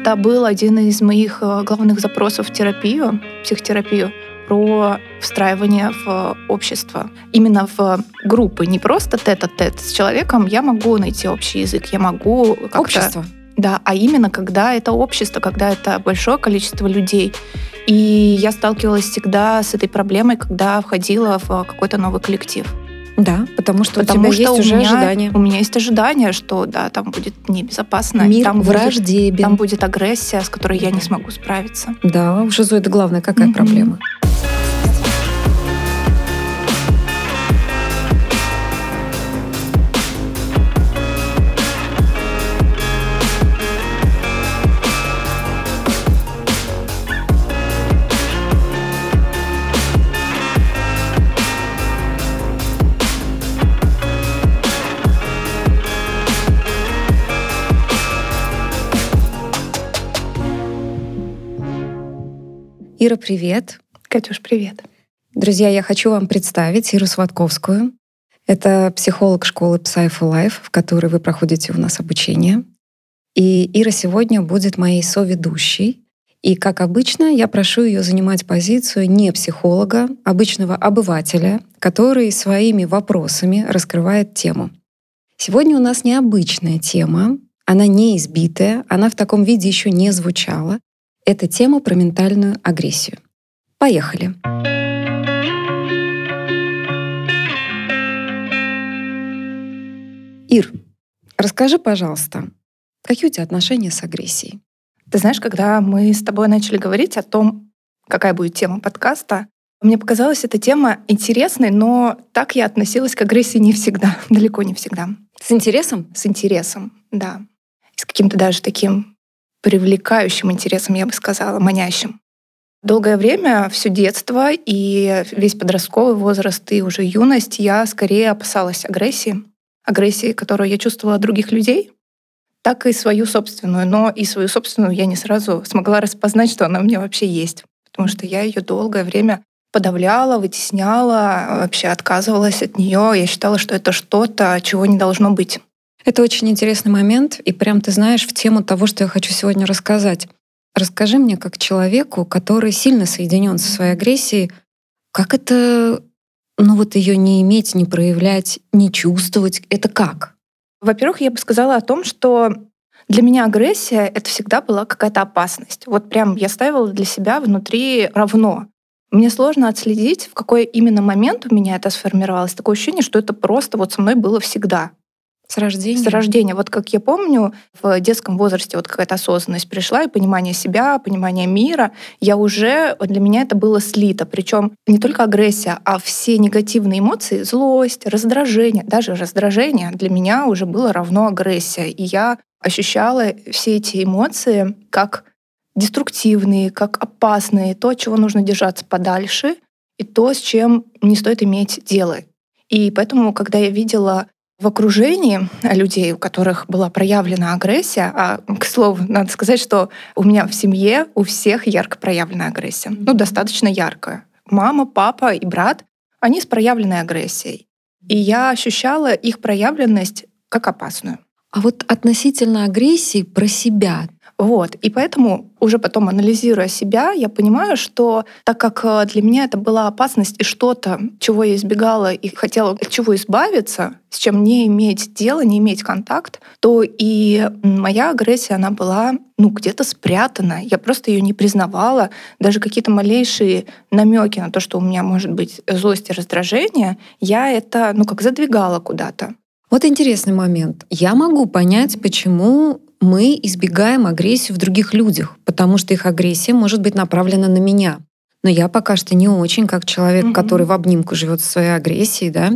Это был один из моих э, главных запросов в терапию, психотерапию про встраивание в общество. Именно в группы, не просто тет-а-тет с человеком. Я могу найти общий язык, я могу как-то... Общество. Да, а именно когда это общество, когда это большое количество людей. И я сталкивалась всегда с этой проблемой, когда входила в какой-то новый коллектив. Да, потому что Потому у тебя что есть у уже меня, ожидания. У меня есть ожидание, что да, там будет небезопасно. Мир там будет, враждебен. там будет агрессия, с которой я не смогу справиться. Да, у шизоида главная какая Мгм. проблема? Ира, привет. Катюш, привет. Друзья, я хочу вам представить Иру Сватковскую. Это психолог школы Psy for Life, в которой вы проходите у нас обучение. И Ира сегодня будет моей соведущей. И, как обычно, я прошу ее занимать позицию не психолога, обычного обывателя, который своими вопросами раскрывает тему. Сегодня у нас необычная тема, она не избитая, она в таком виде еще не звучала. Это тема про ментальную агрессию. Поехали. Ир, расскажи, пожалуйста, какие у тебя отношения с агрессией? Ты знаешь, когда мы с тобой начали говорить о том, какая будет тема подкаста, мне показалась эта тема интересной, но так я относилась к агрессии не всегда, далеко не всегда. С интересом? С интересом, да. И с каким-то даже таким привлекающим интересом, я бы сказала, манящим. Долгое время, все детство и весь подростковый возраст и уже юность я скорее опасалась агрессии. Агрессии, которую я чувствовала от других людей, так и свою собственную. Но и свою собственную я не сразу смогла распознать, что она у меня вообще есть. Потому что я ее долгое время подавляла, вытесняла, вообще отказывалась от нее. Я считала, что это что-то, чего не должно быть. Это очень интересный момент, и прям ты знаешь в тему того, что я хочу сегодня рассказать. Расскажи мне, как человеку, который сильно соединен со своей агрессией, как это, ну вот ее не иметь, не проявлять, не чувствовать, это как? Во-первых, я бы сказала о том, что для меня агрессия — это всегда была какая-то опасность. Вот прям я ставила для себя внутри равно. Мне сложно отследить, в какой именно момент у меня это сформировалось. Такое ощущение, что это просто вот со мной было всегда. С рождения? С рождения. Вот как я помню, в детском возрасте вот какая-то осознанность пришла, и понимание себя, понимание мира. Я уже, для меня это было слито. Причем не только агрессия, а все негативные эмоции, злость, раздражение, даже раздражение для меня уже было равно агрессия. И я ощущала все эти эмоции как деструктивные, как опасные, то, от чего нужно держаться подальше, и то, с чем не стоит иметь дело. И поэтому, когда я видела в окружении людей, у которых была проявлена агрессия, а, к слову, надо сказать, что у меня в семье у всех ярко проявленная агрессия. Ну, достаточно яркая. Мама, папа и брат, они с проявленной агрессией. И я ощущала их проявленность как опасную. А вот относительно агрессии про себя, Вот. И поэтому, уже потом анализируя себя, я понимаю, что так как э, для меня это была опасность и что-то, чего я избегала и хотела от чего избавиться, с чем не иметь дела, не иметь контакт, то и моя агрессия, она была ну, где-то спрятана. Я просто ее не признавала. Даже какие-то малейшие намеки на то, что у меня может быть злость и раздражение, я это, ну, как задвигала куда-то. Вот интересный момент. Я могу понять, почему мы избегаем агрессию в других людях, потому что их агрессия может быть направлена на меня. Но я пока что не очень, как человек, Мгм. который в обнимку живет со своей агрессией, да,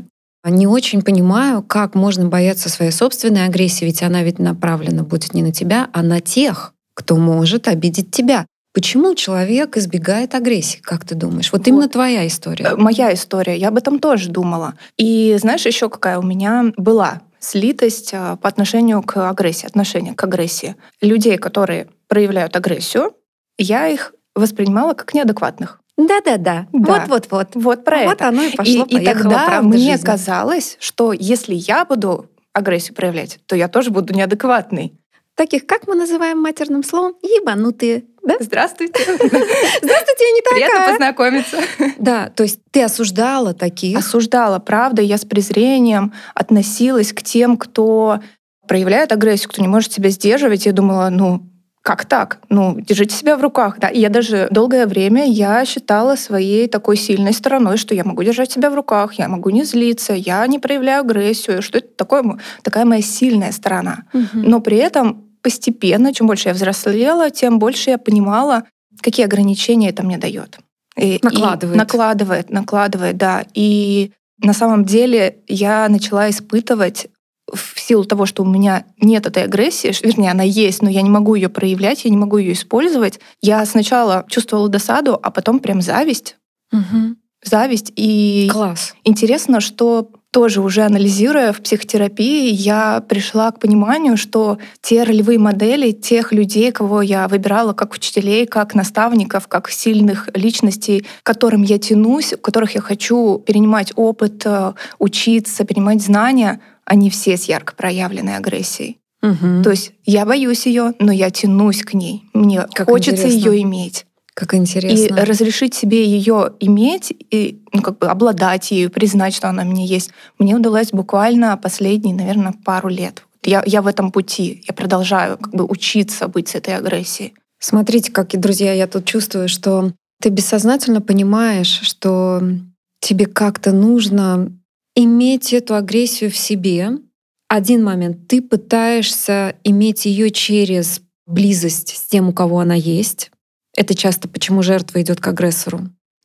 не очень понимаю, как можно бояться своей собственной агрессии, ведь она ведь направлена будет не на тебя, а на тех, кто может обидеть тебя. Почему человек избегает агрессии, как ты думаешь? Вот, Вот. именно твоя история. Э, Моя история, я об этом тоже думала. И знаешь, еще какая у меня была слитость а, по отношению к агрессии, отношение к агрессии. Людей, которые проявляют агрессию, я их воспринимала как неадекватных. Да-да-да. Да. Вот-вот-вот. Вот про Вот это. оно и И, пошло, и поехало, тогда мне жизни. казалось, что если я буду агрессию проявлять, то я тоже буду неадекватной. таких, как мы называем матерным словом, ебанутые. Да? Здравствуйте. Здравствуйте, я не такая. Приятно познакомиться. Да, то есть ты осуждала таких. Осуждала, правда. Я с презрением относилась к тем, кто проявляет агрессию, кто не может себя сдерживать. Я думала, ну, как так? Ну, держите себя в руках. Да? И я даже долгое время я считала своей такой сильной стороной, что я могу держать себя в руках, я могу не злиться, я не проявляю агрессию, что это такое, такая моя сильная сторона. Угу. Но при этом постепенно, чем больше я взрослела, тем больше я понимала, какие ограничения это мне дает. И, накладывает. И накладывает, накладывает, да. И на самом деле я начала испытывать в силу того, что у меня нет этой агрессии, вернее, она есть, но я не могу ее проявлять, я не могу ее использовать, я сначала чувствовала досаду, а потом прям зависть. Угу. Зависть. И Класс. интересно, что тоже уже анализируя в психотерапии, я пришла к пониманию, что те ролевые модели тех людей, кого я выбирала как учителей, как наставников, как сильных личностей, к которым я тянусь, у которых я хочу перенимать опыт, э, учиться, перенимать знания — они все с ярко проявленной агрессией. Угу. То есть я боюсь ее, но я тянусь к ней. Мне как хочется ее иметь. Как интересно. И разрешить себе ее иметь и ну, как бы обладать ею, признать, что она меня есть, мне удалось буквально последние, наверное, пару лет. Я, я в этом пути. Я продолжаю как бы учиться быть с этой агрессией. Смотрите, как, друзья, я тут чувствую, что ты бессознательно понимаешь, что тебе как-то нужно иметь эту агрессию в себе. Один момент, ты пытаешься иметь ее через близость с тем, у кого она есть. Это часто почему жертва идет к агрессору.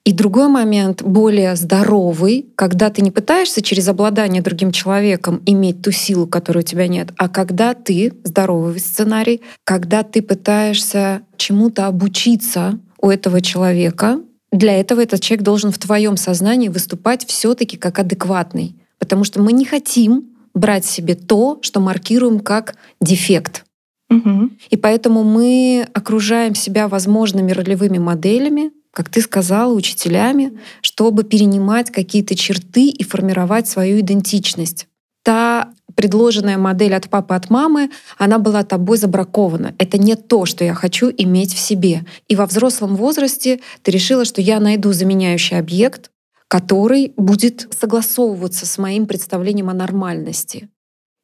И другой момент, более здоровый, когда ты не пытаешься через обладание другим человеком иметь ту силу, которой у тебя нет, а когда ты, здоровый сценарий, когда ты пытаешься чему-то обучиться у этого человека, для этого этот человек должен в твоем сознании выступать все-таки как адекватный. Потому что мы не хотим брать себе то, что маркируем как дефект. Угу. И поэтому мы окружаем себя возможными ролевыми моделями, как ты сказала, учителями, чтобы перенимать какие-то черты и формировать свою идентичность. Та предложенная модель от папы, от мамы, она была тобой забракована. Это не то, что я хочу иметь в себе. И во взрослом возрасте ты решила, что я найду заменяющий объект, который будет согласовываться с моим представлением о нормальности.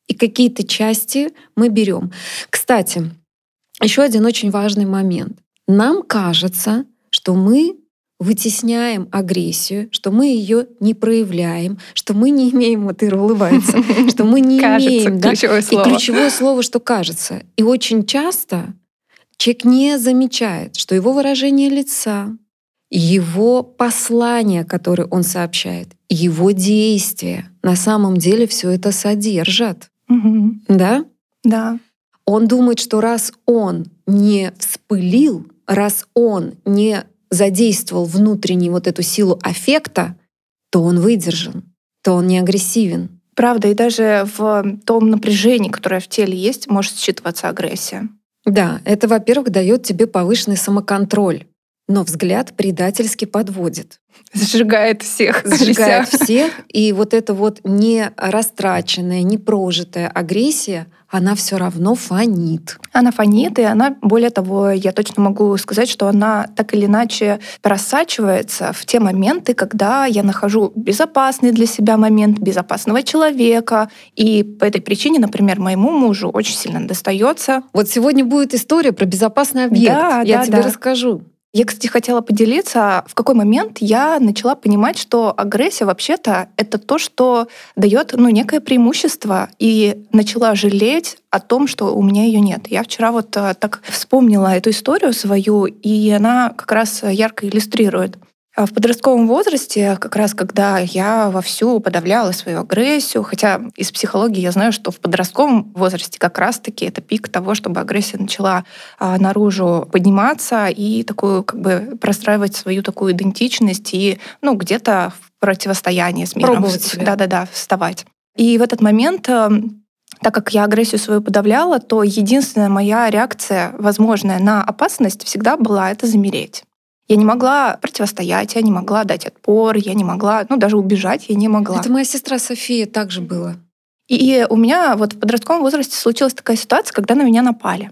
И какие-то части мы берем. Кстати, еще один очень важный момент. Нам кажется, что мы вытесняем агрессию, что мы ее не проявляем, что мы не имеем, вот Ира улыбается, что мы не имеем, ключевое слово. и ключевое слово, что кажется. И очень часто человек не замечает, что его выражение лица, его послание, которое он сообщает, его действия на самом деле все это содержат. Угу. Да? Да. Он думает, что раз он не вспылил, раз он не задействовал внутреннюю вот эту силу аффекта, то он выдержан, то он не агрессивен. Правда, и даже в том напряжении, которое в теле есть, может считываться агрессия. Да, это, во-первых, дает тебе повышенный самоконтроль, но взгляд предательски подводит. Сжигает всех. Сжигает всех. И вот эта вот не растраченная, не прожитая агрессия, она все равно фонит. Она фонит, и она, более того, я точно могу сказать, что она так или иначе просачивается в те моменты, когда я нахожу безопасный для себя момент, безопасного человека. И по этой причине, например, моему мужу очень сильно достается. Вот сегодня будет история про безопасный объект. Да, я да, тебе да. расскажу. Я, кстати, хотела поделиться, в какой момент я начала понимать, что агрессия вообще-то это то, что дает ну, некое преимущество, и начала жалеть о том, что у меня ее нет. Я вчера вот э, так вспомнила эту историю свою, и она как раз ярко иллюстрирует. А в подростковом возрасте, как раз когда я вовсю подавляла свою агрессию, хотя из психологии я знаю, что в подростковом возрасте как раз-таки это пик того, чтобы агрессия начала а, наружу подниматься и такую как бы простраивать свою такую идентичность и ну где-то в противостоянии с миром. Пробовать Да-да-да, вставать. И в этот момент эм, так как я агрессию свою подавляла, то единственная моя реакция, возможная на опасность, всегда была это замереть. Я не могла противостоять, я не могла дать отпор, я не могла, ну, даже убежать я не могла. Это моя сестра София также было. И у меня вот в подростковом возрасте случилась такая ситуация, когда на меня напали.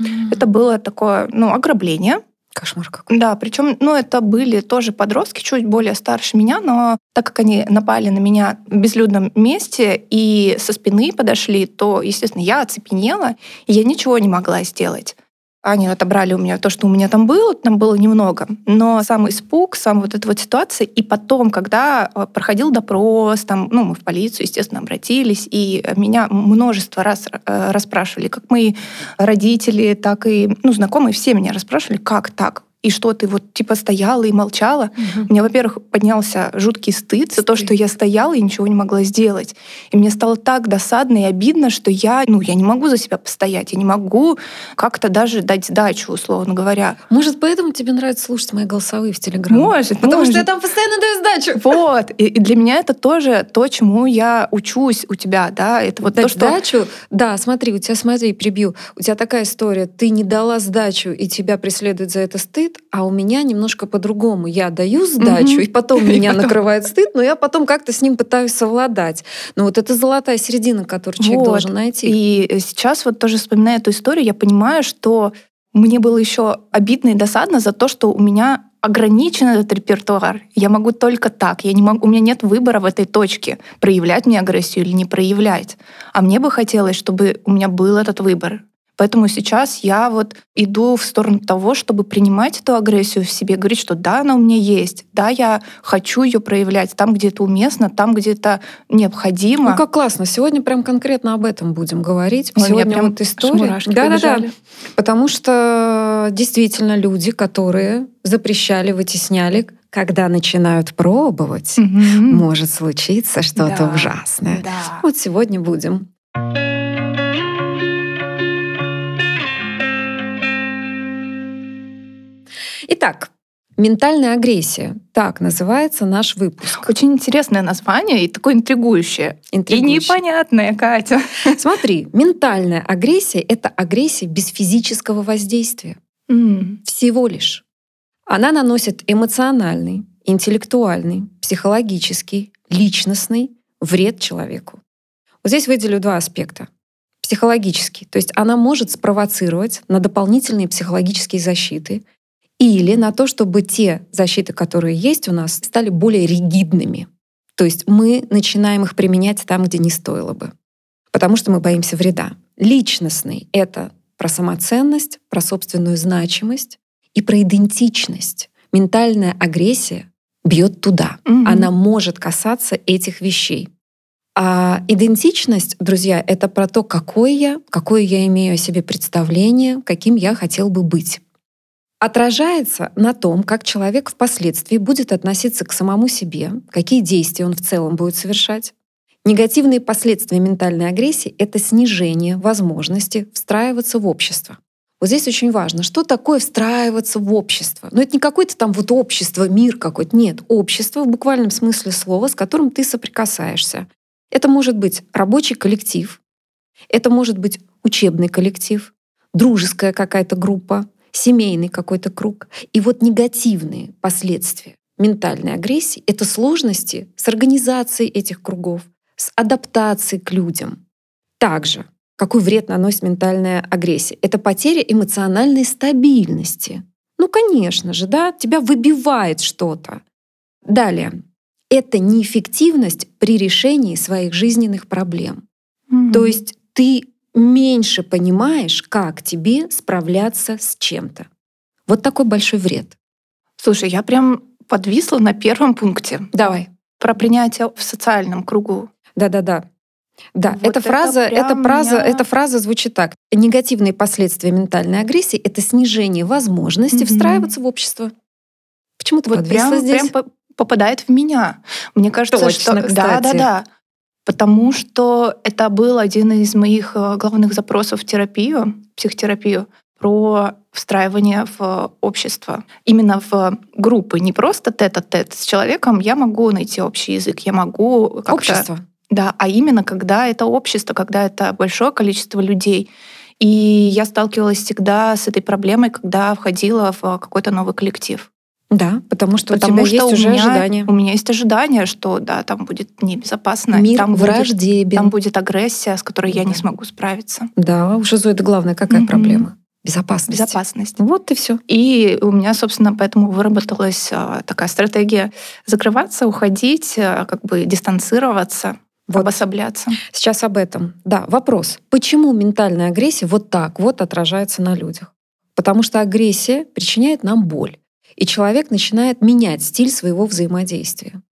Mm-hmm. Это было такое, ну, ограбление. Кошмар какой. Да, причем, ну, это были тоже подростки, чуть более старше меня, но так как они напали на меня в безлюдном месте и со спины подошли, то, естественно, я оцепенела, и я ничего не могла сделать. Они отобрали у меня то, что у меня там было, там было немного. Но сам испуг, сам вот эта вот ситуация, и потом, когда э, проходил допрос, там, ну, мы в полицию, естественно, обратились, и меня множество раз э, расспрашивали, как мои родители, так и, ну, знакомые, все меня расспрашивали, как так? И что ты вот типа стояла и молчала. Угу. У меня, во-первых, поднялся жуткий стыд за то, что я стояла и ничего не могла сделать. И мне стало так досадно и обидно, что я, ну, я не могу за себя постоять, я не могу как-то даже дать сдачу, условно говоря. Может, поэтому тебе нравится слушать мои голосовые в Телеграме? Может, Потому может. что я там постоянно даю сдачу. Вот. И, и для меня это тоже то, чему я учусь у тебя, да. Это вот Дать то, что... сдачу? Да, смотри, у тебя, смотри, прибью. У тебя такая история. Ты не дала сдачу, и тебя преследует за это стыд, стыд, а у меня немножко по-другому. Я даю сдачу, угу. и потом меня потом... накрывает стыд, но я потом как-то с ним пытаюсь совладать. Но вот это золотая середина, которую человек вот. должен найти. И сейчас вот тоже вспоминая эту историю, я понимаю, что мне было еще обидно и досадно за то, что у меня ограничен этот репертуар. Я могу только так. Я не могу, у меня нет выбора в этой точке, проявлять мне агрессию или не проявлять. А мне бы хотелось, чтобы у меня был этот выбор. Поэтому сейчас я вот иду в сторону того, чтобы принимать эту агрессию в себе, говорить, что да, она у меня есть, да, я хочу ее проявлять там, где это уместно, там, где это необходимо. Ну как классно. Сегодня прям конкретно об этом будем говорить. Ой, Сегодня прям вот история. Да, да, да. Потому что действительно люди, которые запрещали, вытесняли, когда начинают пробовать, угу. может случиться что-то да, ужасное. Да. Вот сегодня будем. Итак, Ментальная агрессия. Так называется наш выпуск. Очень интересное название и такое интригующее. интригующее. И непонятное, Катя. Смотри, ментальная агрессия — это агрессия без физического воздействия. Mm. Всего лишь. Она наносит эмоциональный, интеллектуальный, психологический, личностный вред человеку. Вот здесь выделю два аспекта. Психологический, то есть она может спровоцировать на дополнительные психологические защиты — или на то, чтобы те защиты, которые есть у нас, стали более ригидными. То есть мы начинаем их применять там, где не стоило бы, потому что мы боимся вреда. Личностный — это про самоценность, про собственную значимость и про идентичность. Ментальная агрессия бьет туда. Угу. Она может касаться этих вещей. А идентичность, друзья, это про то, какой я, какое я имею о себе представление, каким я хотел бы быть отражается на том, как человек впоследствии будет относиться к самому себе, какие действия он в целом будет совершать. Негативные последствия ментальной агрессии — это снижение возможности встраиваться в общество. Вот здесь очень важно, что такое встраиваться в общество. Но это не какое-то там вот общество, мир какой-то. Нет, общество в буквальном смысле слова, с которым ты соприкасаешься. Это может быть рабочий коллектив, это может быть учебный коллектив, дружеская какая-то группа, семейный какой-то круг. И вот негативные последствия ментальной агрессии — это сложности с организацией этих кругов, с адаптацией к людям. Также, какой вред наносит ментальная агрессия? Это потеря эмоциональной стабильности. Ну, конечно же, да, тебя выбивает что-то. Далее, это неэффективность при решении своих жизненных проблем. Mm-hmm. То есть ты меньше понимаешь, как тебе справляться с чем-то. Вот такой большой вред. Слушай, я прям подвисла на первом пункте. Давай. Про принятие в социальном кругу. Да-да-да. Да, вот эта фраза, эта фраза, меня... эта фраза звучит так: негативные последствия ментальной агрессии это снижение возможности mm-hmm. встраиваться в общество. Почему ты вот подвисла прям, здесь? Прям попадает в меня. Мне кажется, Точно, что кстати. да, да, да потому что это был один из моих э, главных запросов в терапию, психотерапию, про встраивание в общество. Именно в группы, не просто тет-а-тет с человеком. Я могу найти общий язык, я могу как-то... Общество. Да, а именно когда это общество, когда это большое количество людей. И я сталкивалась всегда с этой проблемой, когда входила в какой-то новый коллектив. Да, потому что Потому у тебя что есть у уже меня, ожидания. У меня есть ожидание, что да, там будет небезопасно. Мир там будет, враждебен. там будет агрессия, с которой я не смогу справиться. Да, у шизоида главная какая Мгм. проблема? Безопасность. Безопасность. Вот и все. И у меня, собственно, поэтому выработалась а, такая стратегия закрываться, уходить, а, как бы дистанцироваться, Вот. обособляться. Сейчас об этом. Да, вопрос. Почему ментальная агрессия вот так вот отражается на людях? Потому что агрессия причиняет нам боль. И человек начинает менять стиль своего взаимодействия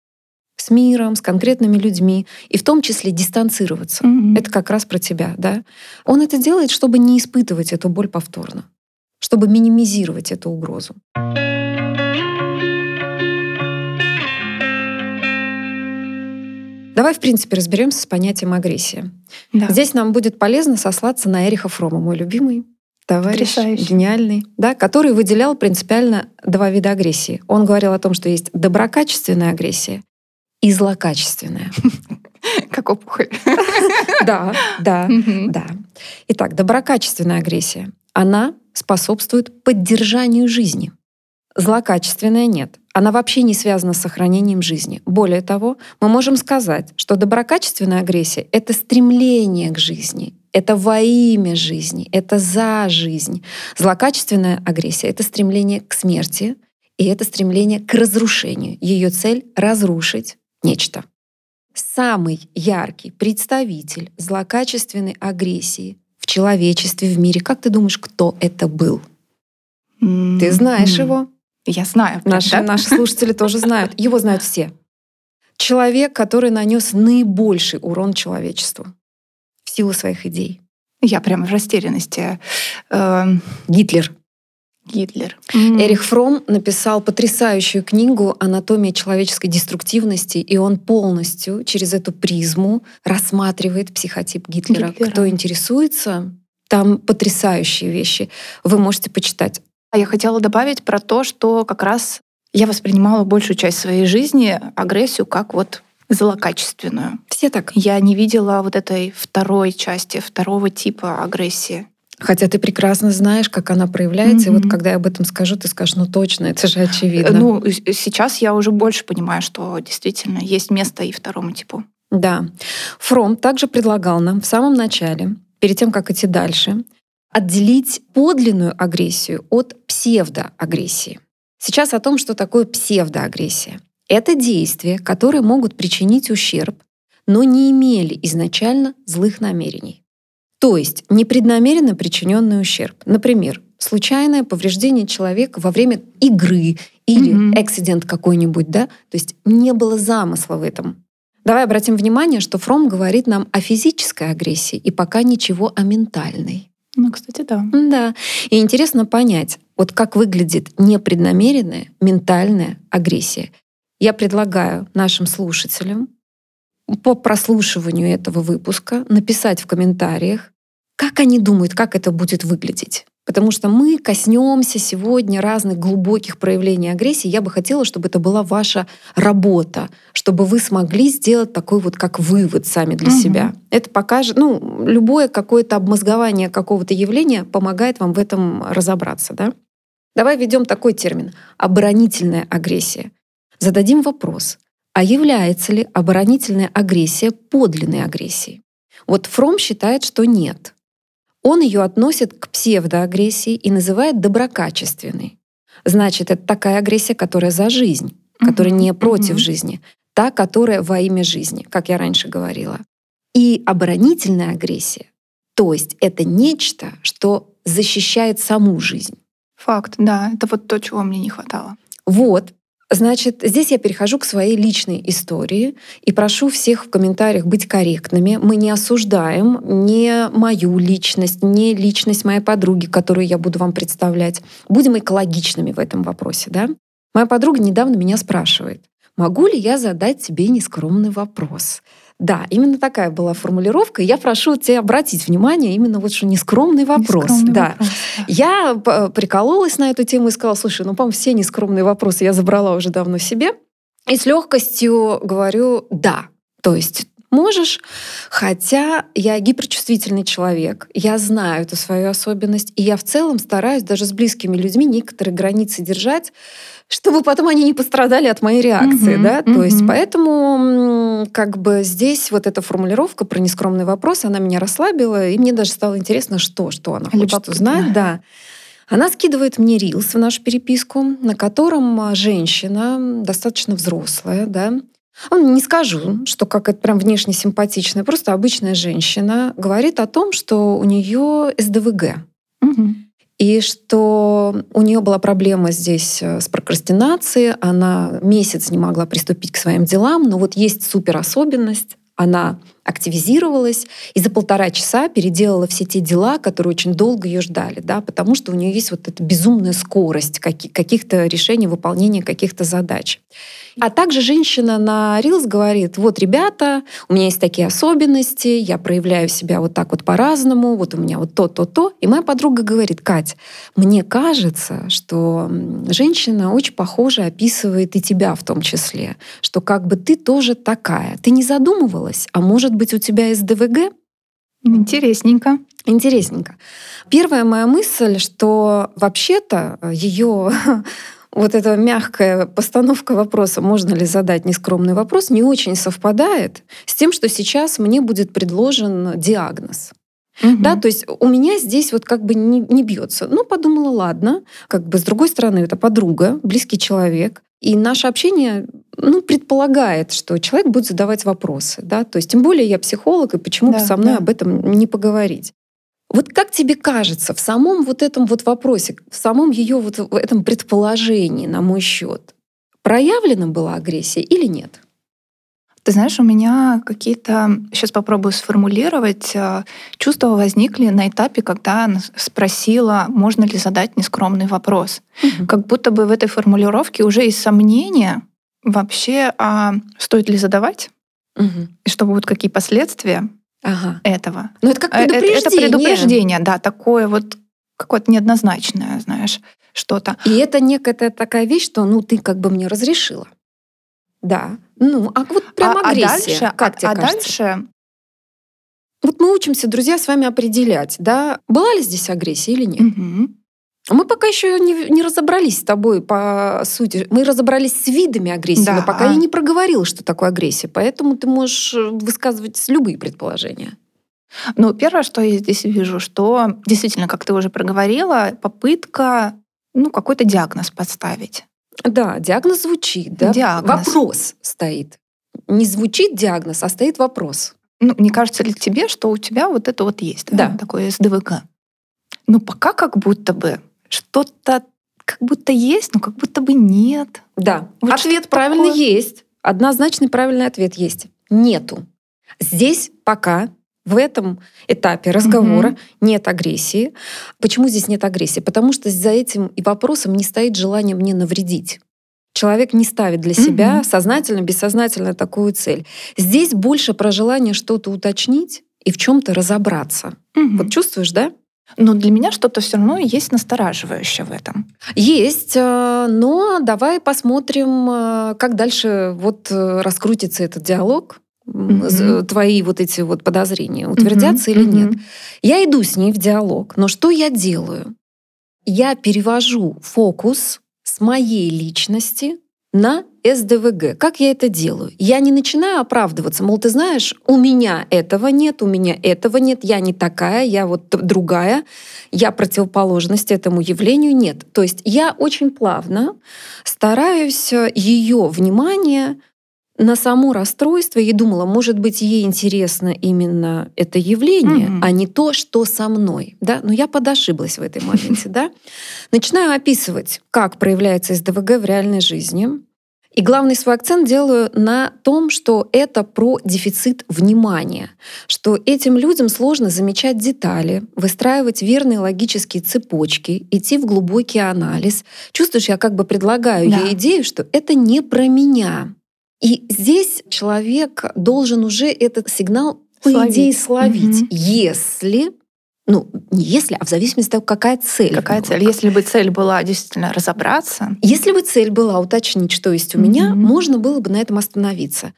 с миром, с конкретными людьми, и в том числе дистанцироваться. Мгм. Это как раз про тебя, да? Он это делает, чтобы не испытывать эту боль повторно, чтобы минимизировать эту угрозу. Давай, в принципе, разберемся с понятием агрессия. Да. Здесь нам будет полезно сослаться на Эриха Фрома, мой любимый товарищ, Потрясающий. гениальный, да, который выделял принципиально два вида агрессии. Он говорил о том, что есть доброкачественная агрессия и злокачественная. Как опухоль. Да, да, да. Итак, доброкачественная агрессия. Она способствует поддержанию жизни. Злокачественная нет. Она вообще не связана с сохранением жизни. Более того, мы можем сказать, что доброкачественная агрессия — это стремление к жизни, это во имя жизни, это за жизнь. Злокачественная агрессия — это стремление к смерти, и это стремление к разрушению. Ее цель — разрушить нечто. Самый яркий представитель злокачественной агрессии в человечестве, в мире. Как ты думаешь, кто это был? М, Ты знаешь м. его? Я знаю. Наши, да? наши слушатели тоже знают. Его знают все. Человек, который нанес наибольший урон человечеству силу своих идей. Я прям в растерянности. Эм, Гитлер. Гитлер. Эрих Фром написал потрясающую книгу «Анатомия человеческой деструктивности», и он полностью через эту призму рассматривает психотип Гитлера. Гитлера. Кто интересуется, там потрясающие вещи. Вы можете почитать. А я хотела добавить про то, что как раз я воспринимала большую часть своей жизни агрессию как вот злокачественную. Все так. Я не видела вот этой второй части, второго типа агрессии. Хотя ты прекрасно знаешь, как она проявляется. И вот когда я об этом скажу, ты скажешь, ну точно, это же очевидно. Ну, с- сейчас я уже больше понимаю, что действительно есть место и второму типу. Да. Фром также предлагал нам в самом начале, перед тем, как идти дальше, отделить подлинную агрессию от псевдоагрессии. Сейчас о том, что такое псевдоагрессия. Это действия, которые могут причинить ущерб, но не имели изначально злых намерений. То есть непреднамеренно причиненный ущерб. Например, случайное повреждение человека во время игры или эксцидент какой-нибудь, да? То есть не было замысла в этом. Давай обратим внимание, что Фром говорит нам о физической агрессии и пока ничего о ментальной. Ну, кстати, да. Да. И интересно понять, вот как выглядит непреднамеренная ментальная агрессия. Я предлагаю нашим слушателям по прослушиванию этого выпуска написать в комментариях, как они думают, как это будет выглядеть. Потому что мы коснемся сегодня разных глубоких проявлений агрессии. Я бы хотела, чтобы это была ваша работа, чтобы вы смогли сделать такой вот как вывод сами для Мгм. себя. Это покажет, ну, любое какое-то обмозгование какого-то явления помогает вам в этом разобраться, да? Давай введем такой термин — оборонительная агрессия. Зададим вопрос, а является ли оборонительная агрессия подлинной агрессией? Вот Фром считает, что нет. Он ее относит к псевдоагрессии и называет доброкачественной. Значит, это такая агрессия, которая за жизнь, которая Мгм, не против мгм. жизни, та, которая во имя жизни, как я раньше говорила. И оборонительная агрессия, то есть это нечто, что защищает саму жизнь. Факт, да. Это вот то, чего мне не хватало. Вот. Значит, здесь я перехожу к своей личной истории и прошу всех в комментариях быть корректными. Мы не осуждаем не мою личность, не личность моей подруги, которую я буду вам представлять. Будем экологичными в этом вопросе, да? Моя подруга недавно меня спрашивает, могу ли я задать тебе нескромный вопрос? Да, именно такая была формулировка. Я прошу тебя обратить внимание именно вот что нескромный вопрос. Нескромный да. вопрос, да. Я п- прикололась на эту тему и сказала, слушай, ну, по-моему, все нескромные вопросы я забрала уже давно себе. И с легкостью говорю «да». То есть можешь. Хотя я гиперчувствительный человек, я знаю эту свою особенность, и я в целом стараюсь даже с близкими людьми некоторые границы держать, чтобы потом они не пострадали от моей реакции, угу, да, угу. то есть поэтому как бы здесь вот эта формулировка про нескромный вопрос, она меня расслабила, и мне даже стало интересно, что, что она хочет узнать, да. Она скидывает мне рилс в нашу переписку, на котором а, женщина, достаточно взрослая, да, не скажу, что как это прям внешне симпатичная, просто обычная женщина говорит о том, что у нее СДВГ. Угу. И что у нее была проблема здесь э, с прокрастинацией, она месяц не могла приступить к своим делам, но вот есть суперособенность, она активизировалась и за полтора часа переделала все те дела, которые очень долго ее ждали, да, потому что у нее есть вот эта безумная скорость каких-то решений, выполнения каких-то задач. А также женщина на Reels говорит, вот, ребята, у меня есть такие особенности, я проявляю себя вот так вот по-разному, вот у меня вот то, то, то. И моя подруга говорит, Кать, мне кажется, что женщина очень похоже описывает и тебя в том числе, что как бы ты тоже такая. Ты не задумывалась, а может быть у тебя СДВГ? Интересненько. Интересненько. Первая моя мысль, что вообще-то ее вот эта мягкая постановка вопроса, можно ли задать нескромный вопрос, не очень совпадает с тем, что сейчас мне будет предложен диагноз. Угу. Да, то есть у меня здесь вот как бы не, не бьется. Ну, подумала, ладно, как бы с другой стороны, это подруга, близкий человек. И наше общение ну, предполагает, что человек будет задавать вопросы. Да? То есть тем более я психолог, и почему да, бы со мной да. об этом не поговорить. Вот как тебе кажется, в самом вот этом вот вопросе, в самом ее вот в этом предположении, на мой счет, проявлена была агрессия или нет? Ты знаешь, у меня какие-то, сейчас попробую сформулировать, э, чувства возникли на этапе, когда спросила, можно ли задать нескромный вопрос. Угу. Как будто бы в этой формулировке уже есть сомнения вообще, а стоит ли задавать, угу. и что будут какие последствия ага. этого. Ну это как предупреждение. Э, это, это предупреждение, да, такое вот какое-то неоднозначное, знаешь, что-то. И это некая такая вещь, что ну ты как бы мне разрешила. Да. Ну, а вот прям а, агрессия. А дальше, как а, тебе а кажется? дальше вот мы учимся, друзья, с вами определять, да, была ли здесь агрессия или нет. Угу. Мы пока еще не, не разобрались с тобой по сути. Мы разобрались с видами агрессии, да. но пока я не проговорила, что такое агрессия. Поэтому ты можешь э, высказывать любые предположения. Ну, первое, что я здесь вижу, что действительно, как ты уже проговорила, попытка ну, какой-то диагноз подставить. Да, диагноз звучит, да? Диагноз. Вопрос стоит. Не звучит диагноз, а стоит вопрос. Ну, не кажется ли тебе, что у тебя вот это вот есть, да, да. такое СДВК? Ну, пока как будто бы что-то как будто есть, но как будто бы нет. Да, вот ответ правильный такое? есть. Однозначный правильный ответ есть. Нету. Здесь пока в этом этапе разговора угу. нет агрессии. Почему здесь нет агрессии? Потому что за этим и вопросом не стоит желание мне навредить. Человек не ставит для себя угу. сознательно, бессознательно такую цель. Здесь больше про желание что-то уточнить и в чем-то разобраться. Угу. Вот чувствуешь, да? Но для меня что-то все равно есть настораживающее в этом. Есть, э, но давай посмотрим, э, как дальше вот э, раскрутится этот диалог. Mm-hmm. Твои вот эти вот подозрения утвердятся mm-hmm. или нет. Mm-hmm. Я иду с ней в диалог, но что я делаю? Я перевожу фокус с моей личности на СДВГ. Как я это делаю? Я не начинаю оправдываться, мол, ты знаешь, у меня этого нет, у меня этого нет, я не такая, я вот другая, я противоположность этому явлению нет. То есть я очень плавно стараюсь ее внимание на само расстройство и думала, может быть, ей интересно именно это явление, mm-hmm. а не то, что со мной. Да? Но я подошиблась в этой моменте. Да? Начинаю описывать, как проявляется СДВГ в реальной жизни. И главный свой акцент делаю на том, что это про дефицит внимания, что этим людям сложно замечать детали, выстраивать верные логические цепочки, идти в глубокий анализ. Чувствуешь, я как бы предлагаю да. ей идею, что это не про меня. И здесь человек должен уже этот сигнал, по словить. идее, словить. Угу. Если ну, не если, а в зависимости от того, какая цель. Какая цель? Если бы цель была действительно разобраться. Если бы цель была уточнить, что есть у mm-hmm. меня, можно было бы на этом остановиться.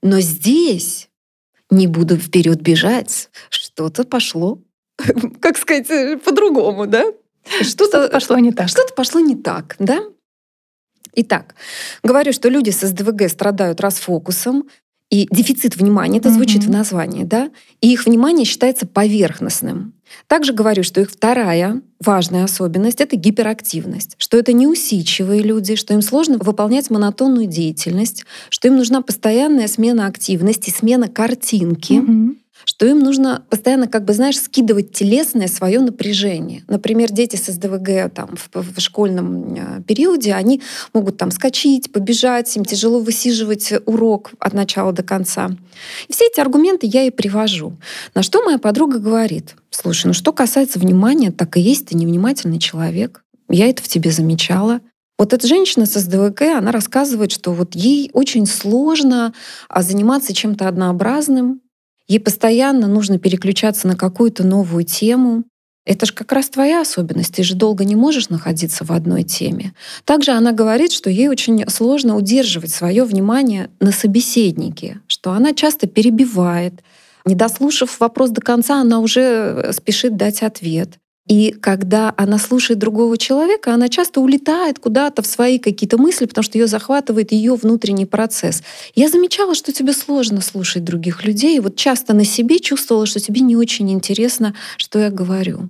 Но здесь не буду вперед бежать, что-то пошло, как сказать, по-другому, да? Что-то пошло не так. Что-то пошло не так, да? Итак, говорю, что люди с СДВГ страдают расфокусом, и дефицит внимания, это звучит mm-hmm. в названии, да, и их внимание считается поверхностным. Также говорю, что их вторая важная особенность — это гиперактивность, что это неусидчивые люди, что им сложно выполнять монотонную деятельность, что им нужна постоянная смена активности, смена картинки. Mm-hmm что им нужно постоянно, как бы, знаешь, скидывать телесное свое напряжение. Например, дети с СДВГ там, в, в школьном э, периоде, они могут там скачить, побежать, им тяжело высиживать урок от начала до конца. И все эти аргументы я и привожу. На что моя подруга говорит, слушай, ну что касается внимания, так и есть, ты невнимательный человек. Я это в тебе замечала. Вот эта женщина с СДВГ, она рассказывает, что вот ей очень сложно а, заниматься чем-то однообразным, Ей постоянно нужно переключаться на какую-то новую тему. Это же как раз твоя особенность. Ты же долго не можешь находиться в одной теме. Также она говорит, что ей очень сложно удерживать свое внимание на собеседнике, что она часто перебивает. Не дослушав вопрос до конца, она уже спешит дать ответ. И когда она слушает другого человека, она часто улетает куда-то в свои какие-то мысли, потому что ее захватывает ее внутренний процесс. Я замечала, что тебе сложно слушать других людей. И вот часто на себе чувствовала, что тебе не очень интересно, что я говорю.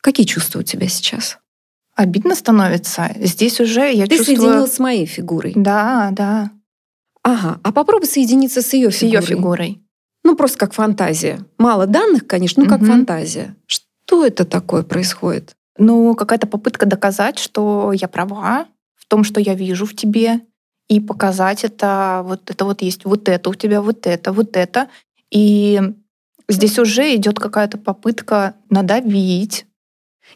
Какие чувства у тебя сейчас? Обидно становится. Здесь уже я Ты чувствую... соединилась с моей фигурой. Да, да. Ага, а попробуй соединиться с ее фигурой. С ее фигурой. Ну, просто как фантазия. Мало данных, конечно, как угу. фантазия. Что это такое происходит? Ну, какая-то попытка доказать, что я права в том, что я вижу в тебе, и показать это, вот это вот есть, вот это у тебя, вот это, вот это. И здесь уже идет какая-то попытка надавить,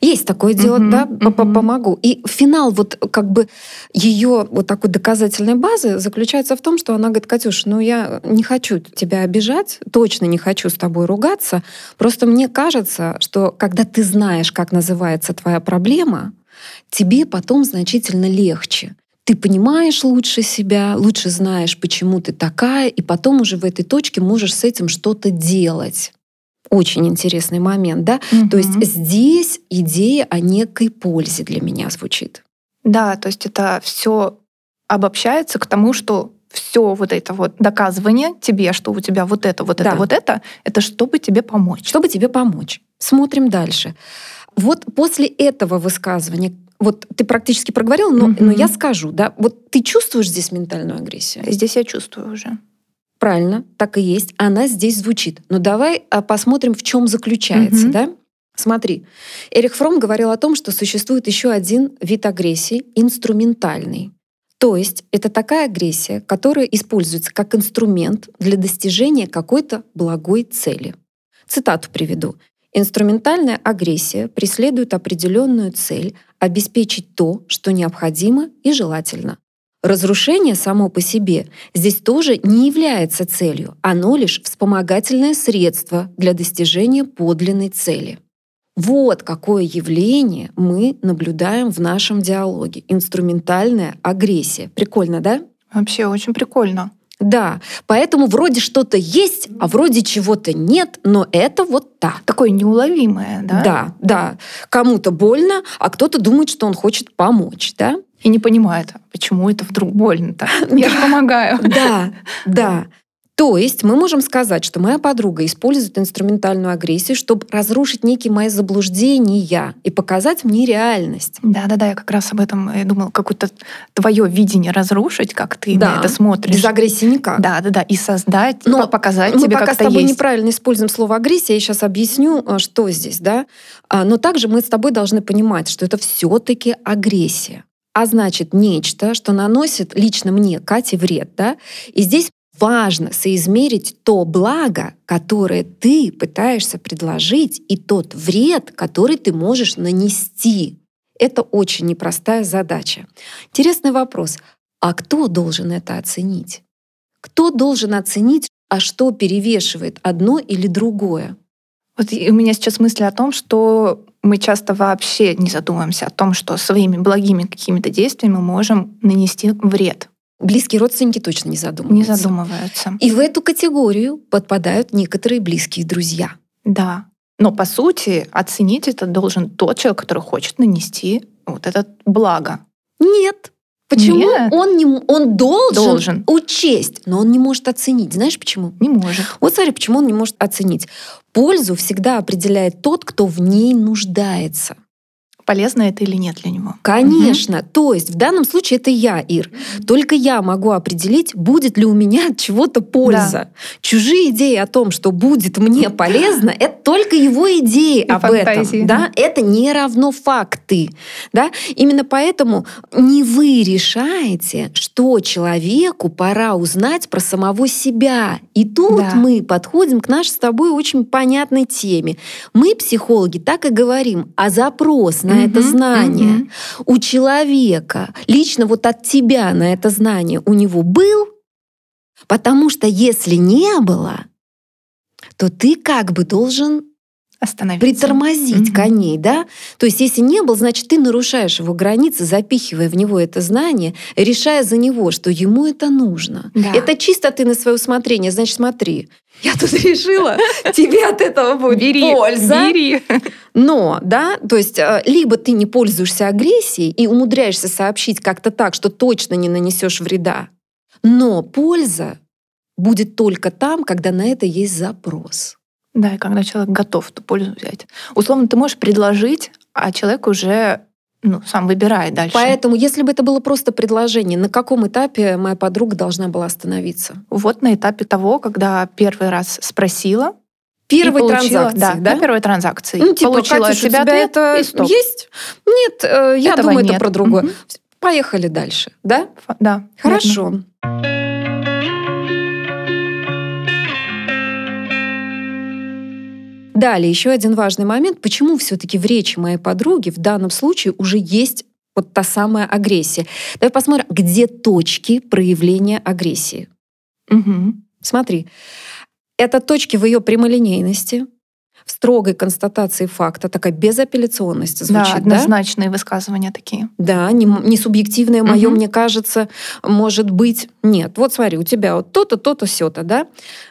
есть такое дело, uh-huh, да, uh-huh. помогу. И финал вот как бы ее вот такой доказательной базы заключается в том, что она говорит, Катюш, ну я не хочу тебя обижать, точно не хочу с тобой ругаться, просто мне кажется, что когда ты знаешь, как называется твоя проблема, тебе потом значительно легче ты понимаешь лучше себя, лучше знаешь, почему ты такая, и потом уже в этой точке можешь с этим что-то делать очень интересный момент, да? Угу. То есть здесь идея о некой пользе для меня звучит. Да, то есть это все обобщается к тому, что все вот это вот доказывание тебе, что у тебя вот это, вот да. это, вот это, это чтобы тебе помочь. Чтобы тебе помочь. Смотрим дальше. Вот после этого высказывания, вот ты практически проговорил, но, угу. но я скажу, да, вот ты чувствуешь здесь ментальную агрессию? Здесь я чувствую уже. Правильно, так и есть. Она здесь звучит. Но давай а, посмотрим, в чем заключается, угу. да? Смотри, Эрих Фром говорил о том, что существует еще один вид агрессии — инструментальный. То есть это такая агрессия, которая используется как инструмент для достижения какой-то благой цели. Цитату приведу. Инструментальная агрессия преследует определенную цель обеспечить то, что необходимо и желательно. Разрушение само по себе здесь тоже не является целью, оно лишь вспомогательное средство для достижения подлинной цели. Вот какое явление мы наблюдаем в нашем диалоге. Инструментальная агрессия. Прикольно, да? Вообще очень прикольно. Да, поэтому вроде что-то есть, а вроде чего-то нет, но это вот так. Такое неуловимое, да? Да, да. Кому-то больно, а кто-то думает, что он хочет помочь, да? И не понимает, почему это вдруг больно-то. Я же помогаю. Да, да. То есть мы можем сказать, что моя подруга использует инструментальную агрессию, чтобы разрушить некие мои заблуждения и показать мне реальность. Да-да-да, я как раз об этом и думала, какое-то твое видение разрушить, как ты да. на это смотришь. Без агрессии никак. Да-да-да, и создать, Но показать мы тебе, пока как с тобой есть. неправильно используем слово агрессия, я сейчас объясню, э, что здесь, да. А, но также мы с тобой должны понимать, что это все-таки агрессия а значит нечто, что наносит лично мне, Кате, вред. Да? И здесь важно соизмерить то благо, которое ты пытаешься предложить, и тот вред, который ты можешь нанести. Это очень непростая задача. Интересный вопрос. А кто должен это оценить? Кто должен оценить, а что перевешивает одно или другое? Вот у меня сейчас мысли о том, что мы часто вообще не задумываемся о том, что своими благими какими-то действиями мы можем нанести вред. Близкие родственники точно не задумываются. Не задумываются. И в эту категорию подпадают некоторые близкие друзья. Да. Но по сути оценить это должен тот человек, который хочет нанести вот это благо. Нет. Почему Нет. он не он должен, Должен. учесть, но он не может оценить. Знаешь почему? Не может. Вот смотри, почему он не может оценить. Пользу всегда определяет тот, кто в ней нуждается. Полезно это или нет для него. Конечно. То есть в данном случае это я, Ир. Только я могу определить, будет ли у меня от чего-то польза. Чужие идеи о том, что будет мне полезно, это только его идеи И об фантазии. этом. Да? Это не равно факты. Да? Именно поэтому не вы решаете, что человеку пора узнать про самого себя. И тут Да. мы подходим к нашей с тобой очень понятной теме. Мы, психологи, так и говорим, а запрос на это Мгм, знание. у человека, лично вот от тебя на это знание у него был, потому что если не было, то ты как бы должен Остановиться. притормозить Мгм. коней, да? То есть если не был, значит, ты нарушаешь его границы, запихивая в него это знание, решая за него, что ему это нужно. Да. Это чисто ты на свое усмотрение. Значит, смотри, я тут решила, тебе от этого будет Бери, польза. бери. Но, да, то есть э, либо ты не пользуешься агрессией и умудряешься сообщить как-то так, что точно не нанесешь вреда, но польза будет только там, когда на это есть запрос. Да, и когда человек готов эту пользу взять. Условно, ты можешь предложить, а человек уже ну, сам выбирает дальше. Поэтому, если бы это было просто предложение, на каком этапе моя подруга должна была остановиться? Вот на этапе того, когда первый раз спросила, Первой получила, транзакции, да, да? первой транзакции. Ну, типа, получила Катюш, от у тебя тебя ответ, это и стоп. есть? Нет, э, я Этого думаю, это нет. про другое. Мгм. Поехали дальше, да? Да. Хорошо. Далее, еще один важный момент. Почему все-таки в речи моей подруги в данном случае уже есть вот та самая агрессия? Давай посмотрим, где точки проявления агрессии. Мгм. Смотри, это точки в ее прямолинейности, в строгой констатации факта, такая безапелляционность звучит, да, да? однозначные высказывания такие. Да, не, не субъективное мое, Мгм. мне кажется, может быть. Нет, вот смотри, у тебя вот то-то, то-то, сё-то, да?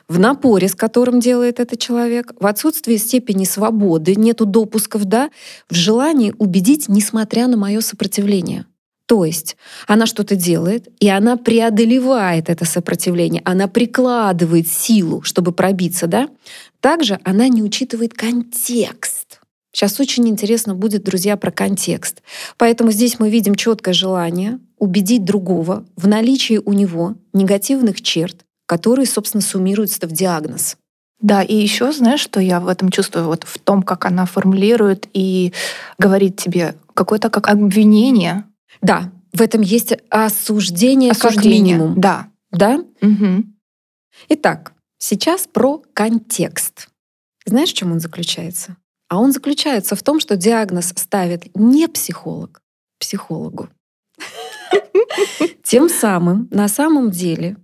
В напоре, с которым делает это человек, в отсутствии степени свободы, нету допусков, да, в желании убедить, несмотря на мое сопротивление. То есть она что-то делает, и она преодолевает это сопротивление, она прикладывает силу, чтобы пробиться, да? Также она не учитывает контекст. Сейчас очень интересно будет, друзья, про контекст. Поэтому здесь мы видим четкое желание убедить другого в наличии у него негативных черт, которые, собственно, суммируются в диагноз. Да, и еще знаешь, что я в этом чувствую, вот в том, как она формулирует и говорит тебе какое-то как обвинение. Да, в этом есть осуждение, как осуждение. минимум. Да. Да? Мгм. Итак, сейчас про контекст. Знаешь, в чем он заключается? А он заключается в том, что диагноз ставит не психолог, психологу. Тем самым, на самом деле,